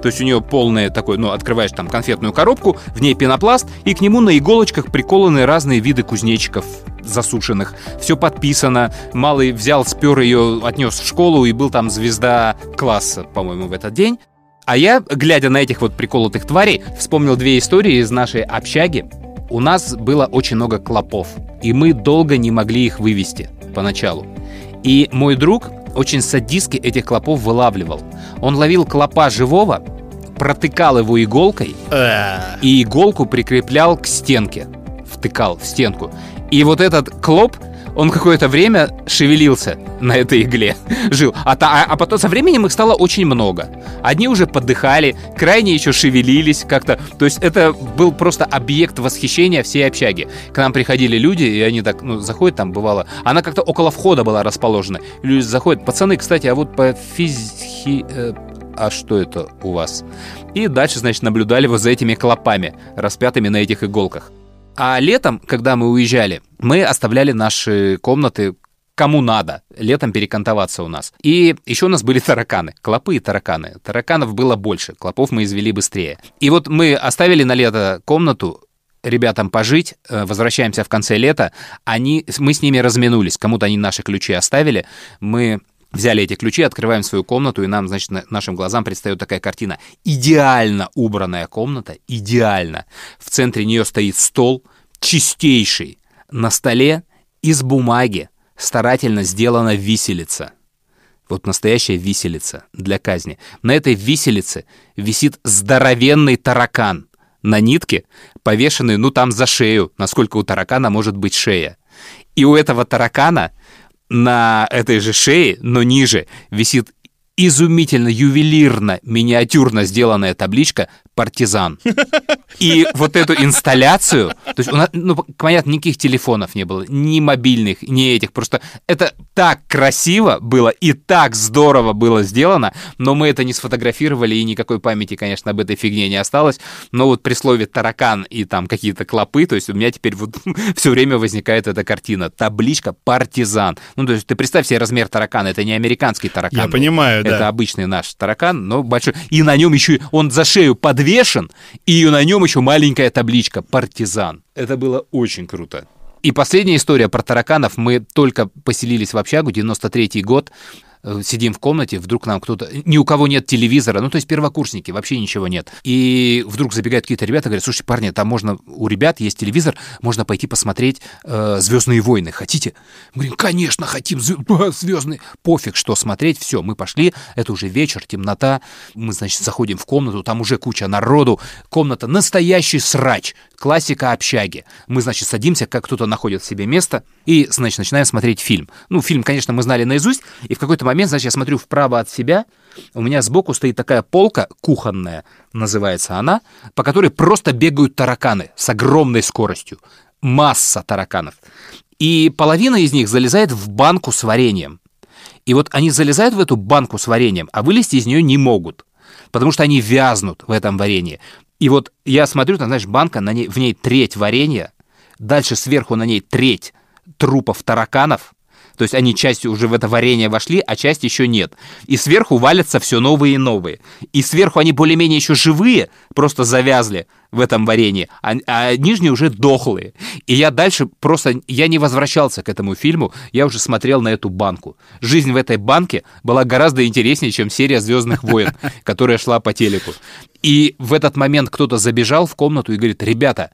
То есть у нее полное такое, ну, открываешь там конфетную коробку, в ней пенопласт, и к нему на иголочках приколаны разные виды кузнечиков засушенных. Все подписано. Малый взял, спер ее, отнес в школу и был там звезда класса, по-моему, в этот день. А я, глядя на этих вот приколотых тварей, вспомнил две истории из нашей общаги. У нас было очень много клопов, и мы долго не могли их вывести поначалу. И мой друг очень садистски этих клопов вылавливал. Он ловил клопа живого, протыкал его иголкой и иголку прикреплял к стенке. Втыкал в стенку. И вот этот клоп, он какое-то время шевелился на этой игле, жил. А, а- а потом со временем их стало очень много. Одни уже подыхали, крайне еще шевелились как-то. То есть это был просто объект восхищения всей общаги. К нам приходили люди, и они так, ну, заходят там, бывало. Она как-то около входа была расположена. Люди заходят, пацаны, кстати, а вот по физхи... э, а что это у вас? И дальше, значит, наблюдали вот за этими клопами, распятыми на этих иголках. А летом, когда мы уезжали, мы оставляли наши комнаты кому надо летом перекантоваться у нас. И еще у нас были тараканы, клопы и тараканы. Тараканов было больше, клопов мы извели быстрее. И вот мы оставили на лето комнату, ребятам пожить, э, возвращаемся в конце лета, они, мы с ними разминулись, кому-то они наши ключи оставили, мы взяли эти ключи, открываем свою комнату, и нам, значит, на- нашим глазам предстает такая картина. Идеально убранная комната, идеально. В центре нее стоит стол, чистейший. На столе из бумаги старательно сделана виселица. Вот настоящая виселица для казни. На этой виселице висит здоровенный таракан на нитке, повешенный, ну, там за шею, насколько у таракана может быть шея. И у этого таракана на этой же шее, но ниже, висит изумительно, ювелирно, миниатюрно сделанная табличка «Партизан». И вот эту инсталляцию, то есть у нас, ну, понятно, никаких телефонов не было, ни мобильных, ни этих, просто это так красиво было и так здорово было сделано, но мы это не сфотографировали, и никакой памяти, конечно, об этой фигне не осталось, но вот при слове «таракан» и там какие-то клопы, то есть у меня теперь вот все время возникает эта картина, табличка «Партизан». Ну, то есть ты представь себе размер таракана, это не американский таракан. Я понимаю, да. Это обычный наш таракан, но большой. И на нем еще он за шею подвешен, и на нем еще маленькая табличка «Партизан». Это было очень круто. И последняя история про тараканов. Мы только поселились в общагу, 93-й год. Э, Сидим в комнате, вдруг нам кто-то... Ни у кого нет телевизора, ну, то есть первокурсники, вообще ничего нет. И вдруг забегают какие-то ребята, говорят, слушайте, парни, там можно... У ребят есть телевизор, можно пойти посмотреть э, «Звездные войны». Хотите? Мы говорим, конечно, хотим «Звездные». Пофиг, что смотреть, все, мы пошли, это уже вечер, темнота. Мы, значит, заходим в комнату, там уже куча народу. Комната настоящий срач, классика общаги. Мы, значит, садимся, как кто-то находит себе место, и, значит, начинаем смотреть фильм. Ну, фильм, конечно, мы знали наизусть, и в какой-то момент, значит, я смотрю вправо от себя, у меня сбоку стоит такая полка кухонная, называется она, по которой просто бегают тараканы с огромной скоростью. Масса тараканов. И половина из них залезает в банку с вареньем. И вот они залезают в эту банку с вареньем, а вылезти из нее не могут, потому что они вязнут в этом варенье. И вот я смотрю, там, знаешь, банка, на ней, в ней треть варенья, дальше сверху на ней треть трупов тараканов, то есть они часть уже в это варенье вошли, а часть еще нет. И сверху валятся все новые и новые. И сверху они более-менее еще живые, просто завязли в этом варенье, а, а нижние уже дохлые. И я дальше просто, я не возвращался к этому фильму, я уже смотрел на эту банку. Жизнь в этой банке была гораздо интереснее, чем серия «Звездных войн», которая шла по телеку. И в этот момент кто-то забежал в комнату и говорит, ребята,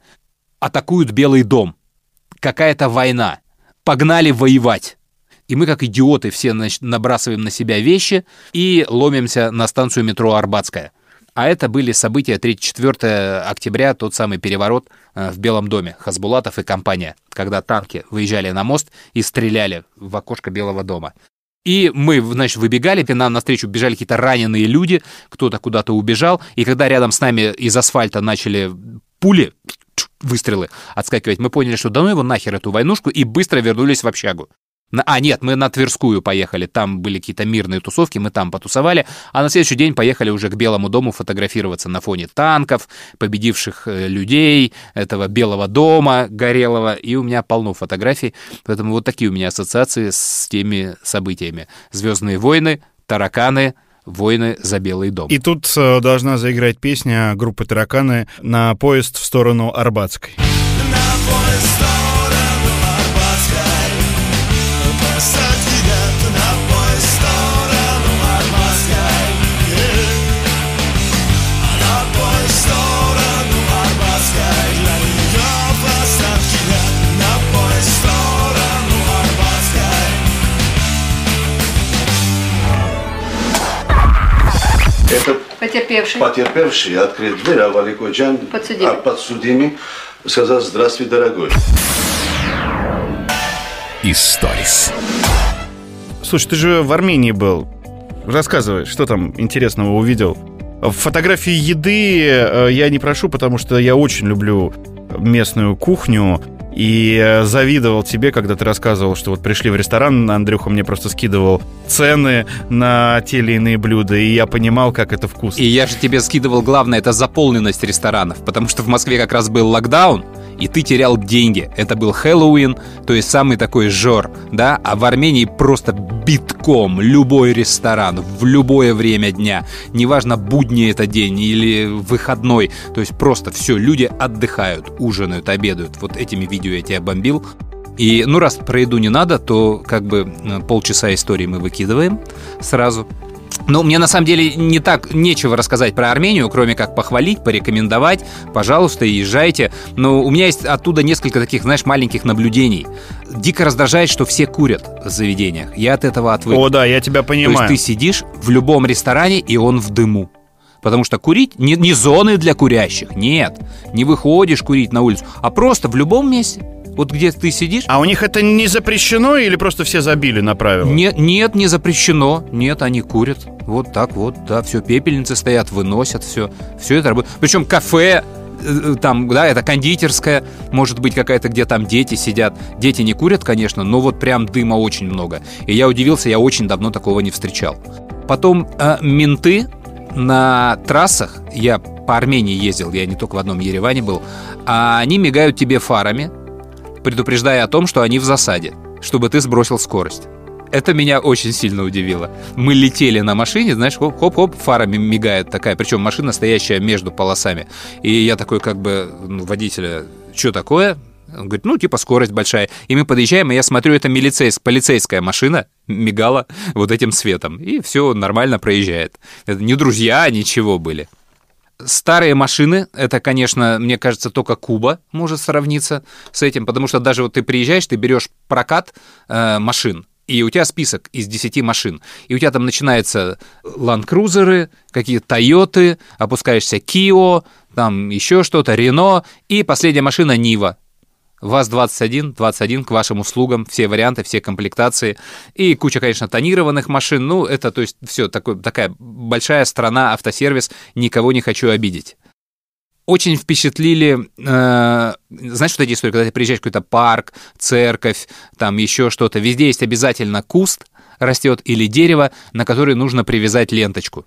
атакуют Белый дом, какая-то война, погнали воевать. И мы, как идиоты, все значит, набрасываем на себя вещи и ломимся на станцию метро Арбатская. А это были события 3-4 октября, тот самый переворот э, в Белом доме, Хасбулатов и компания, когда танки выезжали на мост и стреляли в окошко Белого дома. И мы, значит, выбегали, к нам навстречу бежали какие-то раненые люди, кто-то куда-то убежал, и когда рядом с нами из асфальта начали пули, выстрелы отскакивать, мы поняли, что да ну его нахер эту войнушку, и быстро вернулись в общагу. На- А, нет, мы на Тверскую поехали, там были какие-то мирные тусовки, мы там потусовали, а на следующий день поехали уже к Белому дому фотографироваться на фоне танков, победивших э, людей, этого Белого дома горелого, и у меня полно фотографий, поэтому вот такие у меня ассоциации с теми событиями. «Звездные войны», «Тараканы», «Войны за Белый дом». И тут э, должна заиграть песня группы «Тараканы» на поезд в сторону Арбатской. Это Потерпевший. потерпевший открыл дверь, а Валикоджан, Подсудимый. а подсудимый сказал «Здравствуй, дорогой». Историс. Слушай, ты же в Армении был. Рассказывай, что там интересного увидел. Фотографии еды э, я не прошу, потому что я очень люблю местную кухню. И э, завидовал тебе, когда ты рассказывал, что вот пришли в ресторан, Андрюха мне просто скидывал цены на те или иные блюда, и я понимал, как это вкусно. И я же тебе скидывал главное, это заполненность ресторанов, потому что в Москве как раз был локдаун, и ты терял деньги. Это был Хэллоуин, то есть самый такой жор, да, а в Армении просто битком любой ресторан в любое время дня, неважно, будний это день или выходной, то есть просто все, люди отдыхают, ужинают, обедают. Вот этими видео я тебя бомбил. И, ну, раз про еду не надо, то как бы э, полчаса истории мы выкидываем сразу. Ну, мне на самом деле не так нечего рассказать про Армению, кроме как похвалить, порекомендовать. Пожалуйста, езжайте. Но у меня есть оттуда несколько таких, знаешь, маленьких наблюдений. Дико раздражает, что все курят в заведениях. Я от этого отвык. О, да, я тебя То есть понимаю. ты сидишь в любом ресторане, и он в дыму. Потому что курить не, не зоны для курящих, нет. Не выходишь курить на улицу, а просто в любом месте. Вот где ты сидишь, А у них это не запрещено или просто все забили на правила? нет, нет, не запрещено. Нет, они курят. Вот так вот, да, все, пепельницы стоят, выносят, все. Все это работает. Причем кафе, э, там, да, это кондитерская, может быть, какая-то, где там дети сидят. Дети не курят, конечно, но вот прям дыма очень много. И я удивился, я очень давно такого не встречал. Потом э, менты на трассах, я по Армении ездил, я не только в одном Ереване был, а они мигают тебе фарами, предупреждая о том, что они в засаде, чтобы ты сбросил скорость. Это меня очень сильно удивило. Мы летели на машине, знаешь, хоп-хоп-хоп, фарами мигает такая, причем машина стоящая между полосами. И я такой как бы ну, водителя, что такое? Он говорит, ну, типа скорость большая. И мы подъезжаем, и я смотрю, это милицейс, полицейская машина мигала вот этим светом. И все нормально проезжает. Это не друзья, ничего были. Старые машины, это, конечно, мне кажется, только Куба может сравниться с этим, потому что даже вот ты приезжаешь, ты берешь прокат э, машин, и у тебя список из 10 машин. И у тебя там начинается Land-крузеры, какие-то Тойоты, опускаешься Кио, там еще что-то, Рено, и последняя машина Нива. ВАЗ-21, 21 к вашим услугам, все варианты, все комплектации. И куча, конечно, тонированных машин. Ну, это, то есть, все, такой, такая большая страна, автосервис, никого не хочу обидеть. Очень впечатлили, э, знаешь, вот эти истории, когда ты приезжаешь в какой-то парк, церковь, там еще что-то, везде есть обязательно куст растет или дерево, на которое нужно привязать ленточку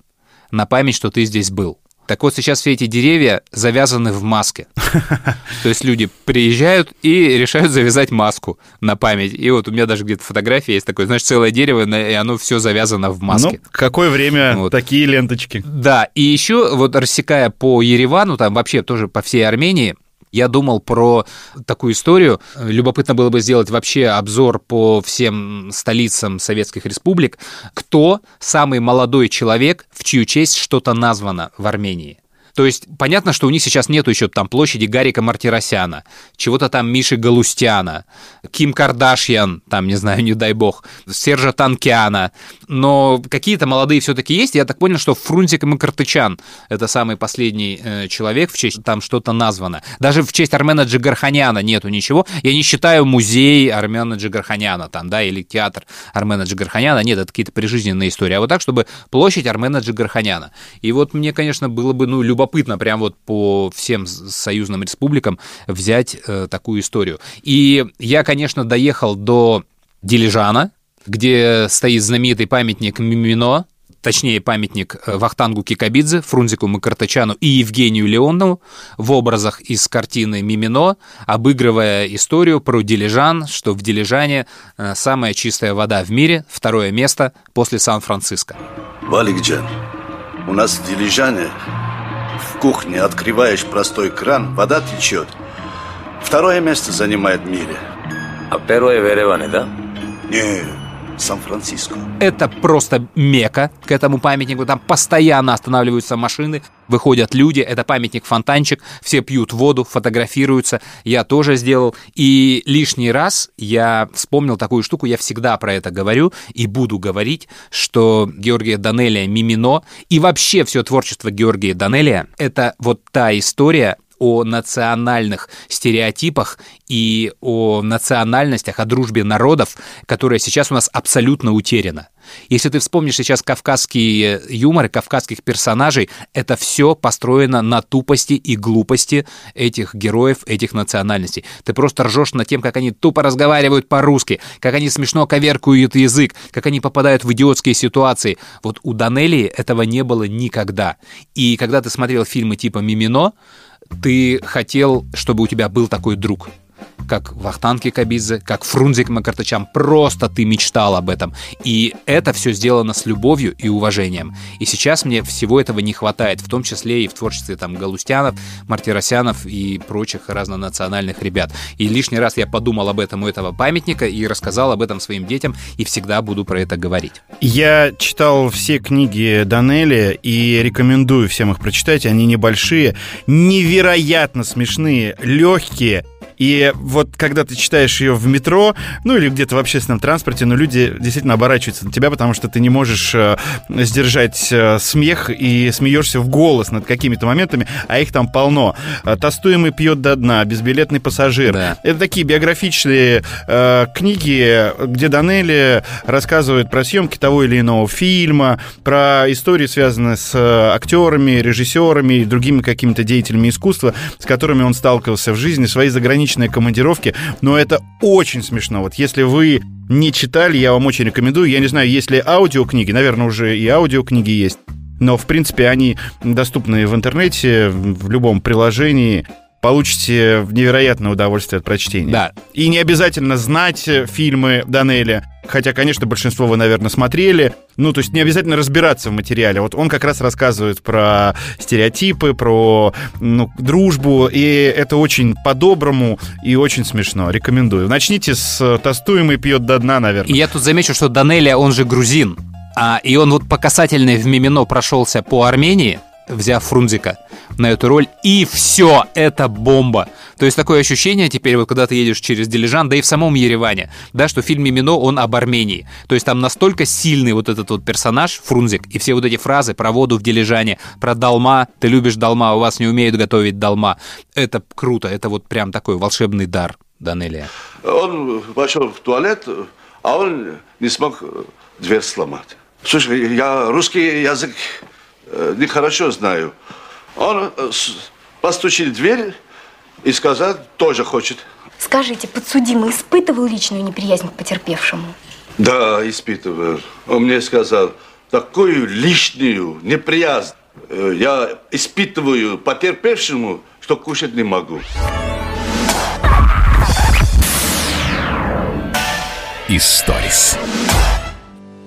на память, что ты здесь был. Так вот, сейчас все эти деревья завязаны в маске. То есть люди приезжают и решают завязать маску на память. И вот у меня даже где-то фотография есть такой, знаешь, целое дерево, и оно все завязано в маске. Ну, какое время Вот. такие ленточки? Да, и еще вот рассекая по Еревану, там вообще тоже по всей Армении, я думал про такую историю. Любопытно было бы сделать вообще обзор по всем столицам советских республик. Кто самый молодой человек, в чью честь что-то названо в Армении? То есть понятно, что у них сейчас нету еще там площади Гарика Мартиросяна, чего-то там Миши Галустяна, Ким Кардашьян, там, не знаю, не дай бог, Сержа Танкиана, но какие-то молодые все-таки есть. Я так понял, что Фрунзик Макартычан — это самый последний э, человек, в честь там что-то названо. Даже в честь Армена Джигарханяна нету ничего. Я не считаю музей Армена Джигарханяна там, да, или театр Армена Джигарханяна. Нет, это какие-то прижизненные истории. А вот так, чтобы площадь Армена Джигарханяна. И вот мне, конечно, было бы, ну, любопытно прям вот по всем союзным республикам взять э, такую историю. И я, конечно, доехал до Дилижана, где стоит знаменитый памятник Мимино, точнее памятник э, Вахтангу Кикабидзе, Фрунзику Макартычану и Евгению Леонову в образах из картины «Мимино», обыгрывая историю про Дилижан, что в Дилижане э, самая чистая вода в мире, второе место после Сан-Франциско. Валикджан, у нас в Дилижане в кухне открываешь простой кран, вода течет. Второе место занимает в мире. А первое в Ереване, да? Не, Сан-Франциско. Это просто мека к этому памятнику. Там постоянно останавливаются машины, выходят люди. Это памятник-фонтанчик. Все пьют воду, фотографируются. Я тоже сделал. И лишний раз я вспомнил такую штуку. Я всегда про это говорю и буду говорить, что Георгия Данелия Мимино и вообще все творчество Георгия Данелия — это вот та история, о национальных стереотипах и о национальностях, о дружбе народов, которая сейчас у нас абсолютно утеряна. Если ты вспомнишь сейчас кавказский юмор и кавказских персонажей, это все построено на тупости и глупости этих героев, этих национальностей. Ты просто ржешь над тем, как они тупо разговаривают по-русски, как они смешно коверкуют язык, как они попадают в идиотские ситуации. Вот у Данелии этого не было никогда. И когда ты смотрел фильмы типа «Мимино», ты хотел, чтобы у тебя был такой друг, как Вахтанг Кабидзе, как Фрунзик Макартачам. Просто ты мечтал об этом. И это все сделано с любовью и уважением. И сейчас мне всего этого не хватает, в том числе и в творчестве там Галустянов, Мартиросянов и прочих разнонациональных ребят. И лишний раз я подумал об этом у этого памятника и рассказал об этом своим детям, и всегда буду про это говорить. Я читал все книги Данелли и рекомендую всем их прочитать. Они небольшие, невероятно смешные, легкие. И вот когда ты читаешь ее в метро, ну или где-то в общественном транспорте, ну люди действительно оборачиваются на тебя, потому что ты не можешь э, сдержать э, смех и смеешься в голос над какими-то моментами, а их там полно. Э, Тостуемый пьет до дна, безбилетный пассажир. Да. Это такие биографичные э, книги, где Данелли рассказывает про съемки того или иного фильма, про истории, связанные с актерами, режиссерами и другими какими-то деятелями искусства, с которыми он сталкивался в жизни, свои заграничные командировки. Но это очень смешно. Вот если вы не читали, я вам очень рекомендую. Я не знаю, есть ли аудиокниги, наверное, уже и аудиокниги есть. Но, в принципе, они доступны в интернете, в любом приложении. Получите невероятное удовольствие от прочтения. Да. И не обязательно знать э, фильмы Данелли, хотя, конечно, большинство вы, наверное, смотрели. Ну, то есть не обязательно разбираться в материале. Вот он как раз рассказывает про стереотипы, про ну, дружбу, и это очень по-доброму и очень смешно. Рекомендую. Начните с «Тостуемый пьет до дна», наверное. И я тут замечу, что Данелия, он же грузин. А, и он вот по касательной в Мимино прошелся по Армении, взяв Фрунзика на эту роль, и все, это бомба. То есть такое ощущение теперь, вот когда ты едешь через Дилижан, да и в самом Ереване, да, что фильм «Мимино», он об Армении. То есть там настолько сильный вот этот вот персонаж, Фрунзик, и все вот эти фразы про воду в Дилижане, про долма, ты любишь долма, у вас не умеют готовить долма. Это круто, это вот прям такой волшебный дар Данелия. Он пошел в туалет, а он не смог дверь сломать. Слушай, я русский язык нехорошо знаю. Он э, постучил в дверь и сказал, тоже хочет. Скажите, подсудимый испытывал личную неприязнь к потерпевшему? Да, испытывал. Он мне сказал, такую лишнюю неприязнь э, я испытываю потерпевшему, что кушать не могу. Историс.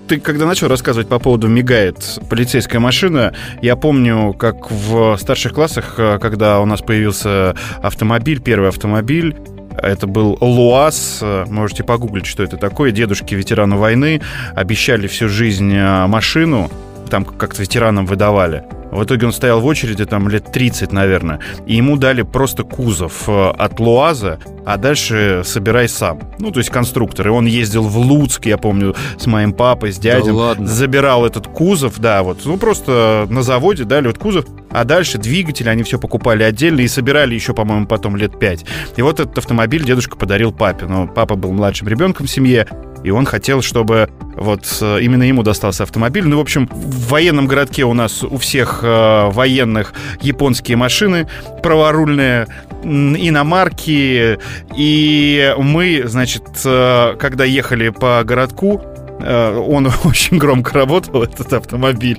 Ты когда начал рассказывать по поводу мигает полицейская машина, я помню, как в старших классах, э, когда у нас появился автомобиль, первый автомобиль, это был ЛуАЗ, э, можете погуглить, что это такое. Дедушки ветерану войны обещали всю жизнь э, машину, там как-то ветеранам выдавали. В итоге он стоял в очереди там лет 30, наверное. И ему дали просто кузов э, от Луаза, а дальше собирай сам. Ну, то есть конструктор. И он ездил в Луцк, я помню, с моим папой, с дядей. ладно? Забирал этот кузов, да, вот. Ну, просто на заводе дали вот кузов. А дальше двигатель, они все покупали отдельно и собирали еще, по-моему, потом лет пять. И вот этот автомобиль дедушка подарил папе. Но папа был младшим ребенком в семье, и он хотел, чтобы вот э, именно ему достался автомобиль. Ну, в общем, в военном городке у нас у всех э, военных японские машины праворульные, иномарки. И мы, значит, э, когда ехали по городку, он очень громко работал, этот автомобиль,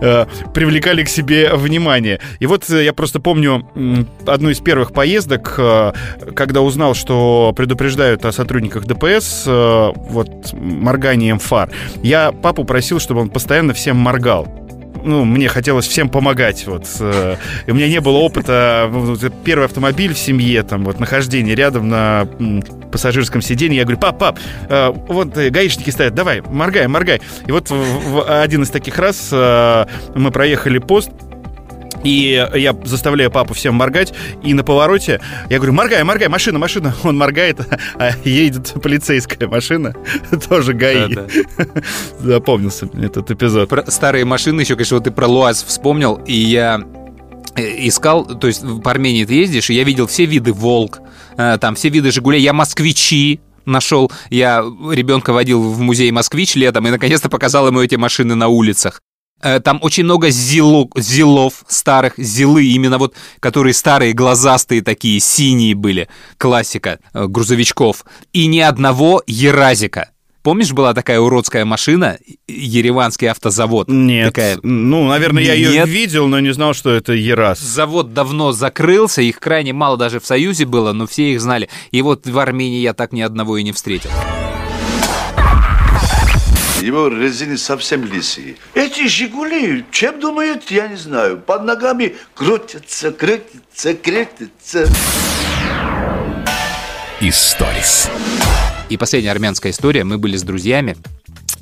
э, привлекали к себе внимание. И вот э, я просто помню одну из первых поездок, э, когда узнал, что предупреждают о сотрудниках ДПС э, вот морганием фар. Я папу просил, чтобы он постоянно всем моргал ну, мне хотелось всем помогать, вот. э, И у меня не было опыта, ну, вот, первый автомобиль в семье, там, вот, нахождение рядом на пассажирском сиденье. Я говорю, пап, пап, э, вот э, гаишники стоят, давай, моргай, моргай. И вот в, один из таких раз э, мы проехали пост, и я заставляю папу всем моргать, и на повороте я говорю, моргай, моргай, машина, машина. Он моргает, а едет полицейская машина, тоже ГАИ. Да-да. Запомнился мне этот эпизод. Про старые машины еще, конечно, вот ты про Луаз вспомнил, и я э, искал, то есть по Армении ты ездишь, и я видел все виды Волк, э, там все виды Жигулей, я москвичи нашел, я ребенка водил в музей Москвич летом и наконец-то показал ему эти машины на улицах. Э, Там очень много зило- зилов старых, зилы, именно вот, которые старые, глазастые такие, синие были, классика э, грузовичков. И ни одного еразика. Помнишь, была такая уродская машина, Ереванский автозавод? Нет. Такая Ну, наверное, я ее Нет. видел, но не знал, что это Ерас. Завод давно закрылся, их крайне мало даже в Союзе было, но все их знали. И вот в Армении я так ни одного и не встретил. Его резины совсем лисые. Эти «Жигули», чем думают, я не знаю. Под ногами крутятся, крутятся, крутятся. Историс. И последняя армянская история. Мы были с друзьями,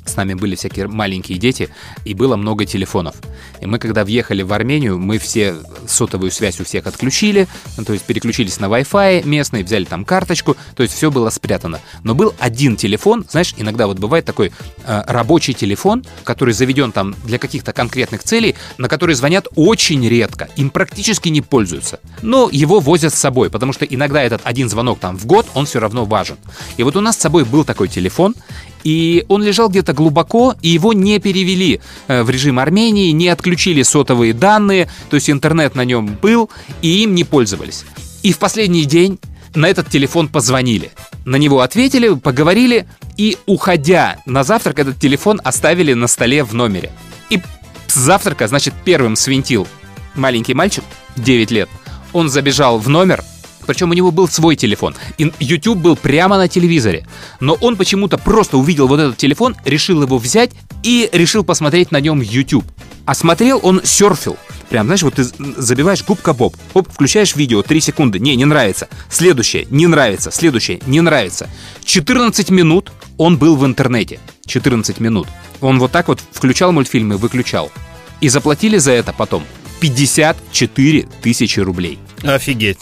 с нами были всякие маленькие дети, и было много телефонов. И мы, когда въехали в Армению, мы все сотовую связь у всех отключили, ну, то есть переключились на Wi-Fi местный, взяли там карточку, то есть все было спрятано. Но был один телефон, знаешь, иногда вот бывает такой э, рабочий телефон, который заведен там для каких-то конкретных целей, на который звонят очень редко, им практически не пользуются. Но его возят с собой, потому что иногда этот один звонок там в год, он все равно важен. И вот у нас с собой был такой телефон, и он лежал где-то глубоко, и его не перевели э, в режим Армении, не отключили сотовые данные, то есть интернет на нем был, и им не пользовались. И в последний день на этот телефон позвонили. На него ответили, поговорили, и, уходя на завтрак, этот телефон оставили на столе в номере. И с завтрака, значит, первым свинтил маленький мальчик, 9 лет. Он забежал в номер, причем у него был свой телефон. И YouTube был прямо на телевизоре. Но он почему-то просто увидел вот этот телефон, решил его взять и решил посмотреть на нем YouTube. А смотрел он серфил. Прям, знаешь, вот ты забиваешь губка Боб, оп, включаешь видео, 3 секунды, не, не нравится. Следующее, не нравится. Следующее, не нравится. 14 минут он был в интернете. 14 минут. Он вот так вот включал мультфильмы, выключал. И заплатили за это потом 54 тысячи рублей. Офигеть.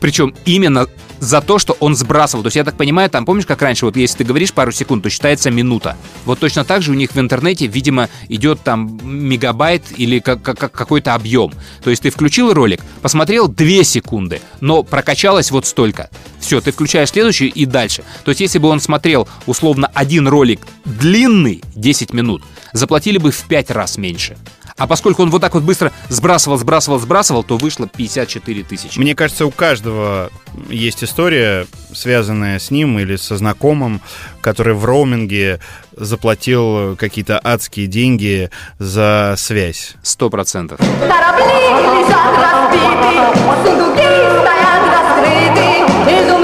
Причем именно за то, что он сбрасывал. То есть, я так понимаю, там, помнишь, как раньше, вот если ты говоришь пару секунд, то считается минута. Вот точно так же у них в интернете, видимо, идет там мегабайт или как- как- какой-то объем. То есть ты включил ролик, посмотрел 2 секунды, но прокачалось вот столько. Все, ты включаешь следующий и дальше. То есть если бы он смотрел условно один ролик длинный, 10 минут, заплатили бы в 5 раз меньше. А поскольку он вот так вот быстро сбрасывал, сбрасывал, сбрасывал, то вышло 54 тысячи. Мне кажется, у каждого есть история, связанная с ним или со знакомым, который в роуминге заплатил какие-то адские деньги за связь. Сто процентов. Корабли лежат разбиты, сундуки стоят раскрыты, изумруды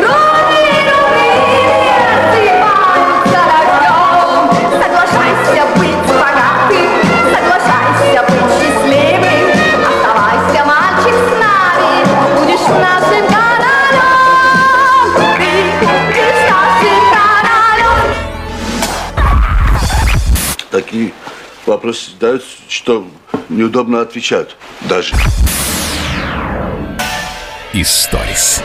вопросы задают, что неудобно отвечать даже. Историс.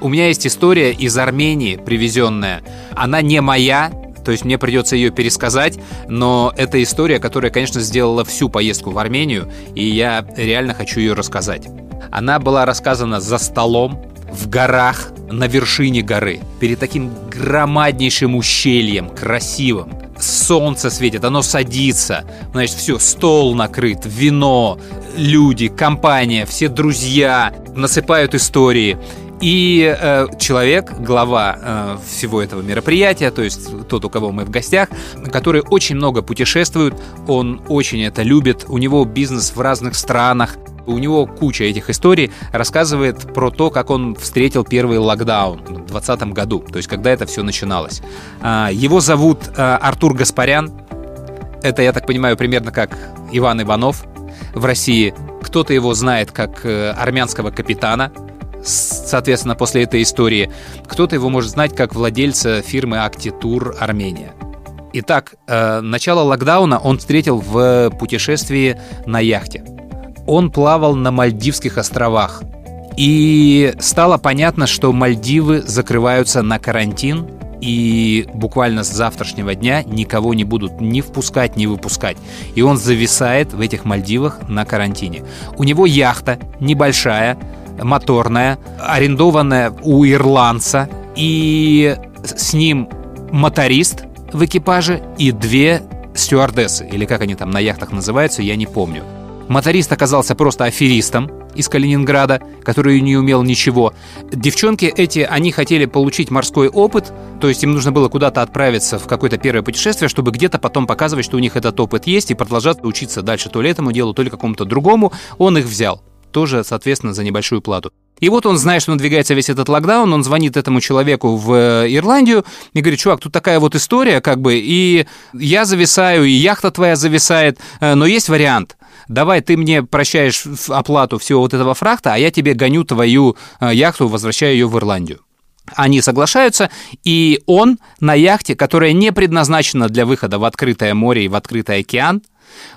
У меня есть история из Армении, привезенная. Она не моя, то есть мне придется ее пересказать, но это история, которая, конечно, сделала всю поездку в Армению, и я реально хочу ее рассказать. Она была рассказана за столом, в горах, на вершине горы, перед таким громаднейшим ущельем, красивым. Солнце светит, оно садится, значит, все, стол накрыт, вино, люди, компания, все друзья насыпают истории. И э, человек, глава э, всего этого мероприятия, то есть тот, у кого мы в гостях, который очень много путешествует, он очень это любит, у него бизнес в разных странах, у него куча этих историй, рассказывает про то, как он встретил первый локдаун в 2020 году, то есть когда это все начиналось. А, Его зовут а, Артур Гаспарян, это, я так понимаю, примерно как Иван Иванов в России. Кто-то его знает как э, армянского капитана, соответственно, после этой истории. Кто-то его может знать как владельца фирмы Актитур Армения. Итак, э, начало локдауна он встретил в путешествии на яхте. Он плавал на Мальдивских островах. И стало понятно, что Мальдивы закрываются на карантин, и буквально с завтрашнего дня никого не будут ни впускать, ни выпускать. И он зависает в этих Мальдивах на карантине. У него яхта небольшая, моторная, арендованная у ирландца, и с ним моторист в экипаже и две стюардессы, или как они там на яхтах называются, я не помню. Моторист оказался просто аферистом из Калининграда, который не умел ничего. Девчонки эти, они хотели получить морской опыт, то есть им нужно было куда-то отправиться в какое-то первое путешествие, чтобы где-то потом показывать, что у них этот опыт есть, и продолжать учиться дальше то ли этому делу, то ли какому-то другому. Он их взял тоже, соответственно, за небольшую плату. И вот он знает, что надвигается весь этот локдаун, он звонит этому человеку в э, Ирландию и говорит, чувак, тут такая вот история, как бы, и я зависаю, и яхта твоя зависает, э, но есть вариант. Давай ты мне прощаешь оплату всего вот этого фрахта, а я тебе гоню твою э, яхту, возвращаю ее в Ирландию. Они соглашаются, и он на яхте, которая не предназначена для выхода в открытое море и в открытый океан,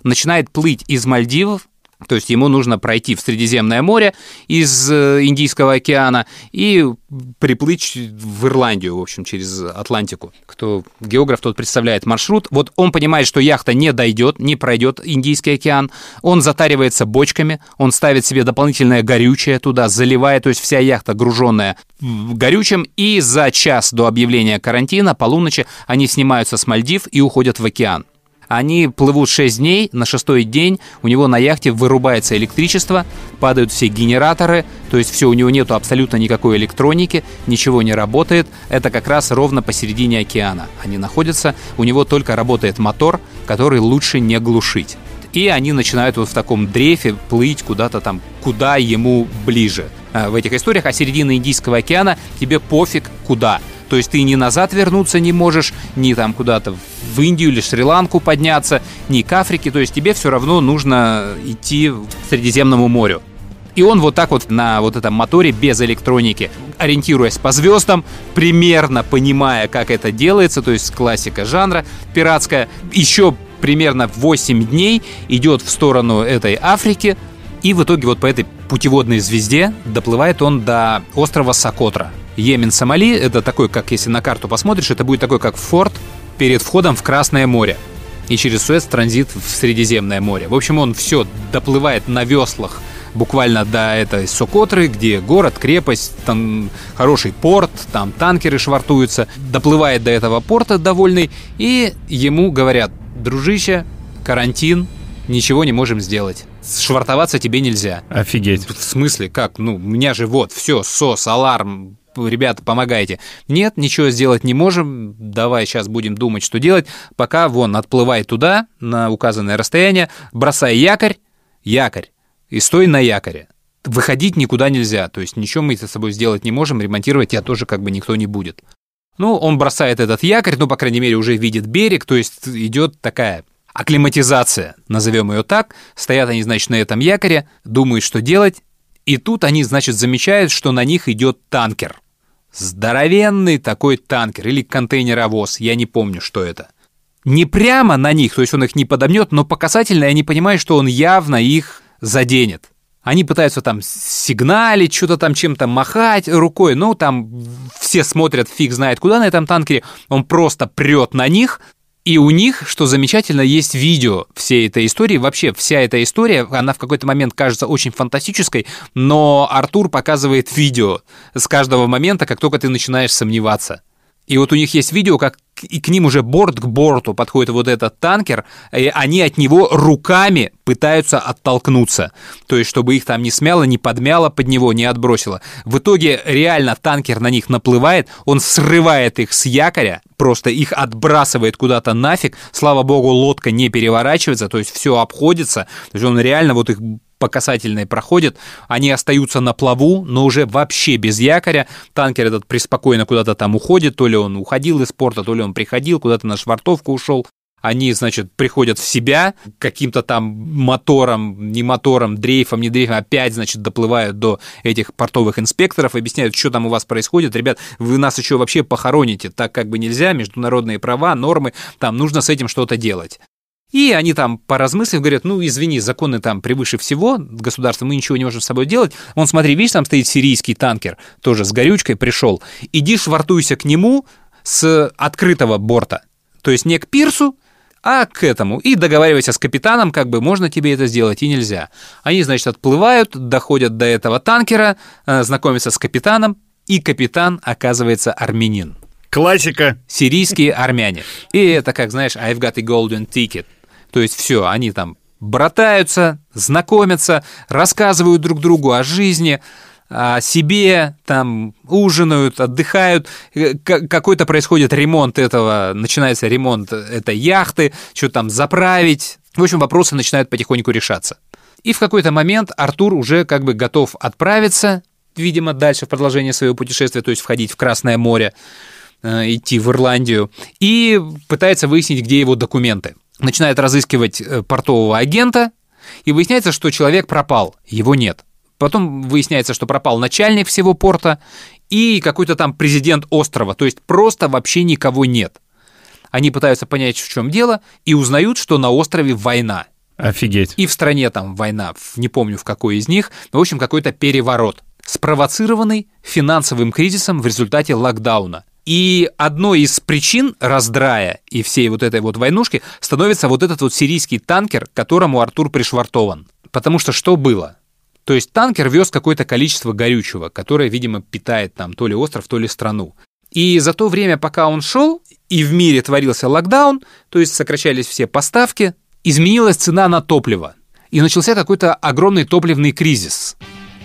начинает плыть из Мальдивов, то есть ему нужно пройти в Средиземное море из э, Индийского океана и приплыть в Ирландию, в общем, через Атлантику. Кто географ, тот представляет маршрут. Вот он понимает, что яхта не дойдет, не пройдет Индийский океан. Он затаривается бочками, он ставит себе дополнительное горючее туда, заливая, то есть вся яхта груженная горючим. И за час до объявления карантина, полуночи, они снимаются с Мальдив и уходят в океан. Они плывут 6 дней, на шестой день у него на яхте вырубается электричество, падают все генераторы, то есть все, у него нету абсолютно никакой электроники, ничего не работает. Это как раз ровно посередине океана. Они находятся, у него только работает мотор, который лучше не глушить. И они начинают вот в таком дрейфе плыть куда-то там, куда ему ближе. А, В этих историях, а середина Индийского океана тебе пофиг куда. То есть ты ни назад вернуться не можешь, ни там куда-то в Индию или Шри-Ланку подняться, ни к Африке. То есть тебе все равно нужно идти к Средиземному морю. И он вот так вот на вот этом моторе без электроники, ориентируясь по звездам, примерно понимая, как это делается, то есть классика жанра пиратская, еще примерно 8 дней идет в сторону этой Африки, и в итоге вот по этой путеводной звезде доплывает он до острова Сокотра. Йемен, Сомали, это такой, как если на карту посмотришь, это будет такой, как форт перед входом в Красное море. И через Суэц транзит в Средиземное море. В общем, он все доплывает на веслах буквально до этой Сокотры, где город, крепость, там хороший порт, там танкеры швартуются, доплывает до этого порта довольный, и ему говорят, дружище, карантин, ничего не можем сделать. Швартоваться тебе нельзя. Офигеть. В смысле, как? Ну, у меня же вот, все, СОС, аларм, ребята, помогайте. Нет, ничего сделать не можем, давай сейчас будем думать, что делать. Пока, вон, отплывай туда, на указанное расстояние, бросай якорь, якорь, и стой на якоре. Выходить никуда нельзя, то есть ничего мы с собой сделать не можем, ремонтировать тебя тоже как бы никто не будет. Ну, он бросает этот якорь, ну, по крайней мере, уже видит берег, то есть идет такая акклиматизация, назовем ее так. Стоят они, значит, на этом якоре, думают, что делать, и тут они, значит, замечают, что на них идет танкер. Здоровенный такой танкер или контейнеровоз, я не помню, что это. Не прямо на них, то есть он их не подомнет, но по касательной они понимают, что он явно их заденет. Они пытаются там сигналить, что-то там чем-то махать рукой, ну там все смотрят, фиг знает куда на этом танкере, он просто прет на них, и у них, что замечательно, есть видео всей этой истории. Вообще, вся эта история, она в какой-то момент кажется очень фантастической, но Артур показывает видео с каждого момента, как только ты начинаешь сомневаться. И вот у них есть видео, как и к ним уже борт к борту подходит вот этот танкер, и они от него руками пытаются оттолкнуться. То есть, чтобы их там не смяло, не подмяло под него, не отбросило. В итоге реально танкер на них наплывает, он срывает их с якоря, просто их отбрасывает куда-то нафиг. Слава богу, лодка не переворачивается, то есть все обходится. То есть он реально вот их по касательной проходит, они остаются на плаву, но уже вообще без якоря. Танкер этот преспокойно куда-то там уходит, то ли он уходил из порта, то ли он приходил, куда-то на швартовку ушел. Они, значит, приходят в себя каким-то там мотором, не мотором, дрейфом, не дрейфом, опять, значит, доплывают до этих портовых инспекторов, объясняют, что там у вас происходит. Ребят, вы нас еще вообще похороните, так как бы нельзя, международные права, нормы, там нужно с этим что-то делать. И они там, поразмыслив, говорят, ну, извини, законы там превыше всего, государство, мы ничего не можем с собой делать. Он, смотри, видишь, там стоит сирийский танкер, тоже с горючкой пришел. Иди швартуйся к нему с открытого борта. То есть не к пирсу, а к этому. И договаривайся с капитаном, как бы можно тебе это сделать и нельзя. Они, значит, отплывают, доходят до этого танкера, э, знакомятся с капитаном, и капитан оказывается армянин. Классика. Сирийские армяне. И это, как знаешь, I've got a golden ticket. То есть все, они там братаются, знакомятся, рассказывают друг другу о жизни, себе, там ужинают, отдыхают, Э, какой-то происходит ремонт этого, начинается ремонт этой яхты, что там заправить. В общем, вопросы начинают потихоньку решаться. И в какой-то момент Артур уже как бы готов отправиться, видимо, дальше в продолжение своего путешествия, то есть входить в Красное море, э, идти в Ирландию, и пытается выяснить, где его документы. Начинает разыскивать э, портового агента, и выясняется, что человек пропал, его нет. Потом выясняется, что пропал начальник всего порта и какой-то там президент острова, то есть просто вообще никого нет. Они пытаются понять, в чем дело, и узнают, что на острове война. Офигеть. И в стране там война, не помню в какой из них, но, в общем, какой-то переворот, спровоцированный финансовым кризисом в результате локдауна. И одной из причин раздрая и всей вот этой вот войнушки становится вот этот вот сирийский танкер, к которому Артур пришвартован. Потому что что было? То есть танкер вез какое-то количество горючего, которое, видимо, питает там то ли остров, то ли страну. И за то время, пока он шел, и в мире творился локдаун, то есть сокращались все поставки, изменилась цена на топливо. И начался какой-то огромный топливный кризис.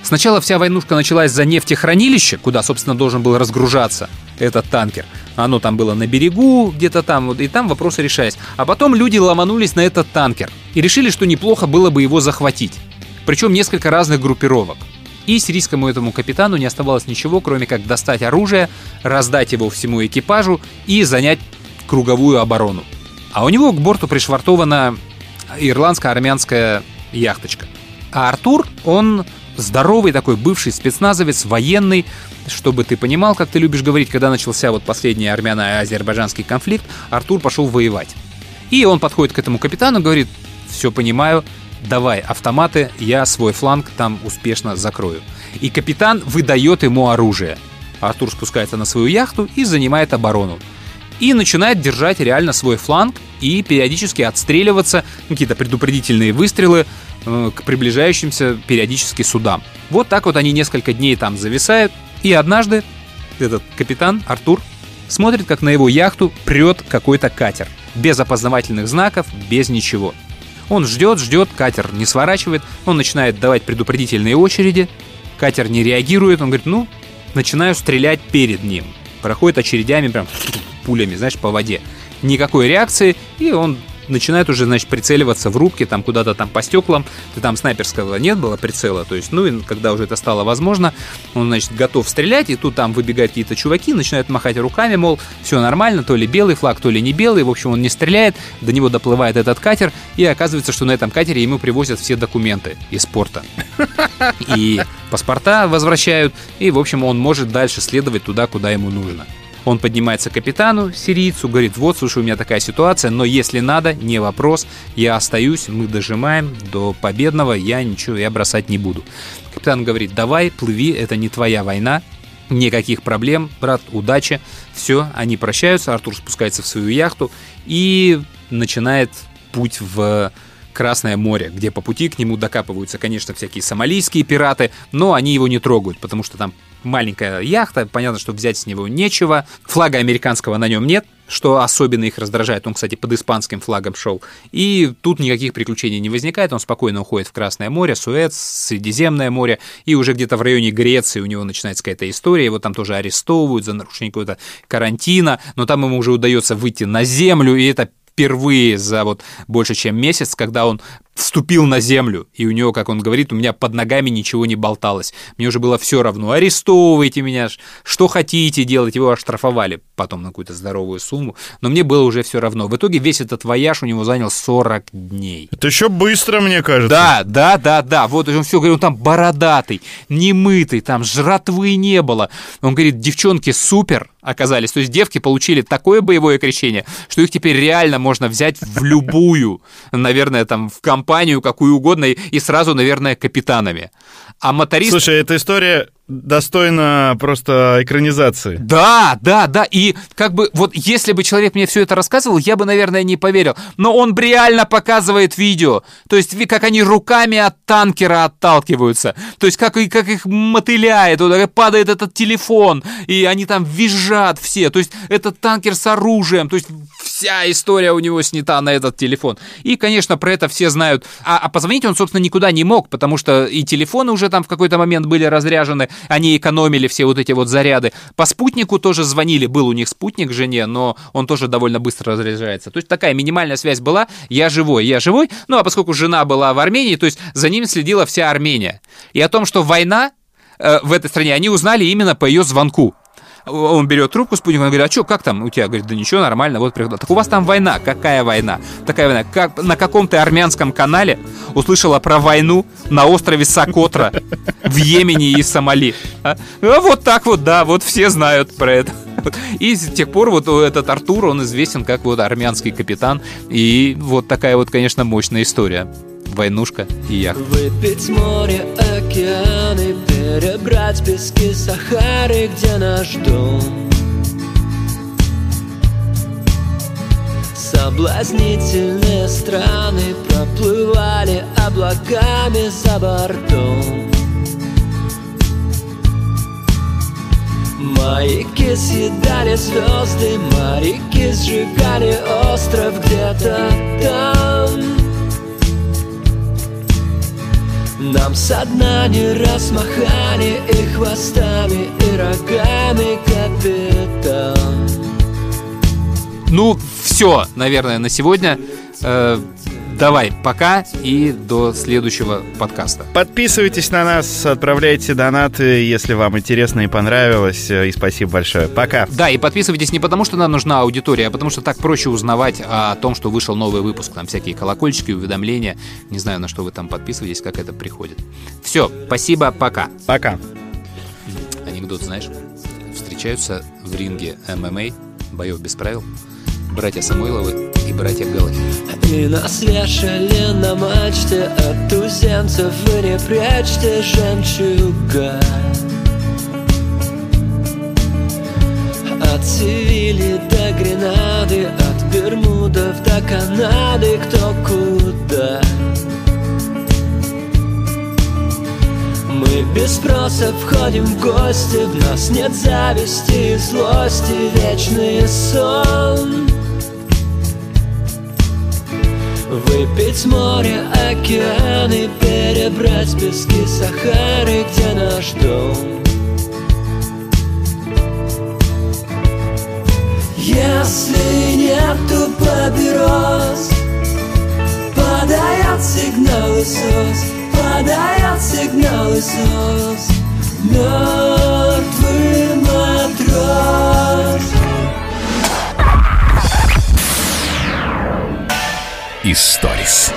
Сначала вся войнушка началась за нефтехранилище, куда, собственно, должен был разгружаться этот танкер. Оно там было на берегу, где-то там, и там вопросы решались. А потом люди ломанулись на этот танкер и решили, что неплохо было бы его захватить. Причем несколько разных группировок. И сирийскому этому капитану не оставалось ничего, кроме как достать оружие, раздать его всему экипажу и занять круговую оборону. А у него к борту пришвартована ирландско-армянская яхточка. А Артур, он здоровый такой бывший спецназовец, военный, чтобы ты понимал, как ты любишь говорить, когда начался вот последний армяно-азербайджанский конфликт, Артур пошел воевать. И он подходит к этому капитану говорит, все понимаю, давай автоматы, я свой фланг там успешно закрою. И капитан выдает ему оружие. Артур спускается на свою яхту и занимает оборону. И начинает держать реально свой фланг и периодически отстреливаться, какие-то предупредительные выстрелы э, к приближающимся периодически судам. Вот так вот они несколько дней там зависают. И однажды этот капитан Артур смотрит, как на его яхту прет какой-то катер. Без опознавательных знаков, без ничего. Он ждет, ждет, катер не сворачивает, он начинает давать предупредительные очереди, катер не реагирует, он говорит, ну, начинаю стрелять перед ним. Проходит очередями, прям пулями, знаешь, по воде. Никакой реакции, и он начинает уже, значит, прицеливаться в рубке, там куда-то там по стеклам. Ты там снайперского нет было прицела, то есть, ну, и когда уже это стало возможно, он, значит, готов стрелять, и тут там выбегают какие-то чуваки, начинают махать руками, мол, все нормально, то ли белый флаг, то ли не белый, в общем, он не стреляет, до него доплывает этот катер, и оказывается, что на этом катере ему привозят все документы из порта. И паспорта возвращают, и, в общем, он может дальше следовать туда, куда ему нужно. Он поднимается к капитану, сирийцу, говорит, вот, слушай, у меня такая ситуация, но если надо, не вопрос, я остаюсь, мы дожимаем до победного, я ничего, я бросать не буду. Капитан говорит, давай, плыви, это не твоя война, никаких проблем, брат, удачи. Все, они прощаются, Артур спускается в свою яхту и начинает путь в Красное море, где по пути к нему докапываются, конечно, всякие сомалийские пираты, но они его не трогают, потому что там маленькая яхта, понятно, что взять с него нечего, флага американского на нем нет, что особенно их раздражает. Он, кстати, под испанским флагом шел. И тут никаких приключений не возникает. Он спокойно уходит в Красное море, Суэц, Средиземное море. И уже где-то в районе Греции у него начинается какая-то история. Его там тоже арестовывают за нарушение какого-то карантина. Но там ему уже удается выйти на землю. И это впервые за вот больше чем месяц, когда он вступил на землю, и у него, как он говорит, у меня под ногами ничего не болталось. Мне уже было все равно. Арестовывайте меня, что хотите делать. Его оштрафовали потом на какую-то здоровую сумму, но мне было уже все равно. В итоге весь этот вояж у него занял 40 дней. Это еще быстро, мне кажется. Да, да, да, да. Вот он все говорит, он там бородатый, немытый, там жратвы не было. Он говорит, девчонки супер оказались. То есть девки получили такое боевое крещение, что их теперь реально можно взять в любую, наверное, там в компанию компанию какую угодно и, сразу, наверное, капитанами. А моторист... Слушай, эта история достойна просто экранизации. Да, да, да. И как бы вот если бы человек мне все это рассказывал, я бы, наверное, не поверил. Но он реально показывает видео. То есть как они руками от танкера отталкиваются. То есть как, как их мотыляет, падает этот телефон, и они там визжат все. То есть этот танкер с оружием. То есть вся история у него снята на этот телефон. И, конечно, про это все знают. А, а позвонить он, собственно, никуда не мог, потому что и телефоны уже там в какой-то момент были разряжены, они экономили все вот эти вот заряды. По спутнику тоже звонили, был у них спутник жене, но он тоже довольно быстро разряжается. То есть такая минимальная связь была, я живой, я живой. Ну а поскольку жена была в Армении, то есть за ним следила вся Армения. И о том, что война э, в этой стране, они узнали именно по ее звонку. Он берет трубку, спутник, он говорит, а что, как там у тебя? Говорит, да ничего, нормально, вот приехал. Так у вас там война. Какая война? Такая война. Как, на каком-то армянском канале услышала про войну на острове Сокотра в Йемене и Сомали. А? а вот так вот, да, вот все знают про это. И с тех пор вот этот Артур, он известен как вот армянский капитан. И вот такая вот, конечно, мощная история. Войнушка и яхта. Выпить море, океаны, перебрать пески Сахары, где наш дом. Соблазнительные страны проплывали облаками за бортом. Маяки съедали звезды, моряки сжигали остров где-то там. Нам со дна не размахали и хвостами, и рогами капитан Ну, все, наверное, на сегодня. Э, давай, пока и до следующего подкаста. Подписывайтесь на нас, отправляйте донаты, если вам интересно и понравилось. Э, И спасибо большое. Пока. Да, и подписывайтесь не потому, что нам нужна аудитория, а потому что так проще узнавать о том, что вышел новый выпуск. Там всякие колокольчики, уведомления. Не знаю, на что вы там подписываетесь, как это приходит. Все, спасибо, пока. Пока. Анекдот, знаешь? Встречаются в ринге ММА, боев без правил, братья Самойловы и братья Галахи. И нас вешали на мачте От туземцев вы не прячьте жемчуга От Севили до Гренады От Бермудов до Канады Кто куда. Мы без спроса входим в гости В нас нет зависти и злости Вечный сон Выпить море, океаны Перебрать пески Сахары, где наш дом. Если нету папирос Подает сигналы СОС Подает сигналы СОС Мертвый матрос Историс.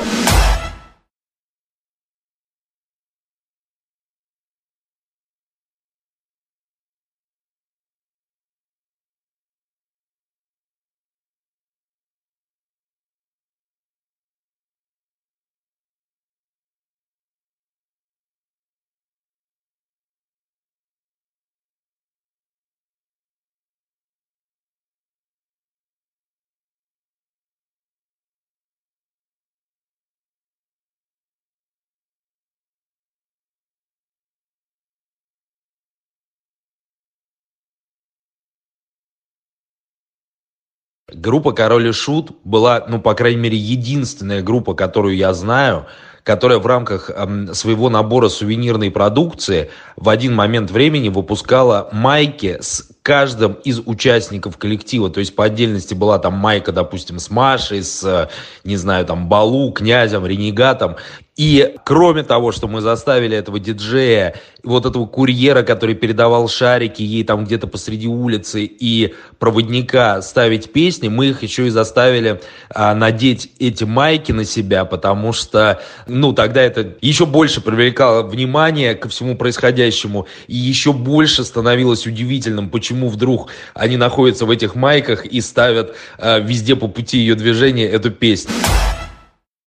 Группа Король и Шут была, ну, по крайней мере, единственная группа, которую я знаю, которая в рамках эм, своего набора сувенирной продукции в один момент времени выпускала майки с каждым из участников коллектива. То есть по отдельности была там майка, допустим, с Машей, с, э, не знаю, там, Балу, Князем, Ренегатом. И кроме того, что мы заставили этого диджея, вот этого курьера, который передавал шарики ей там где-то посреди улицы, и проводника ставить песни, мы их еще и заставили а, надеть эти майки на себя, потому что, ну, тогда это еще больше привлекало внимание ко всему происходящему, и еще больше становилось удивительным, почему вдруг они находятся в этих майках и ставят а, везде по пути ее движения эту песню.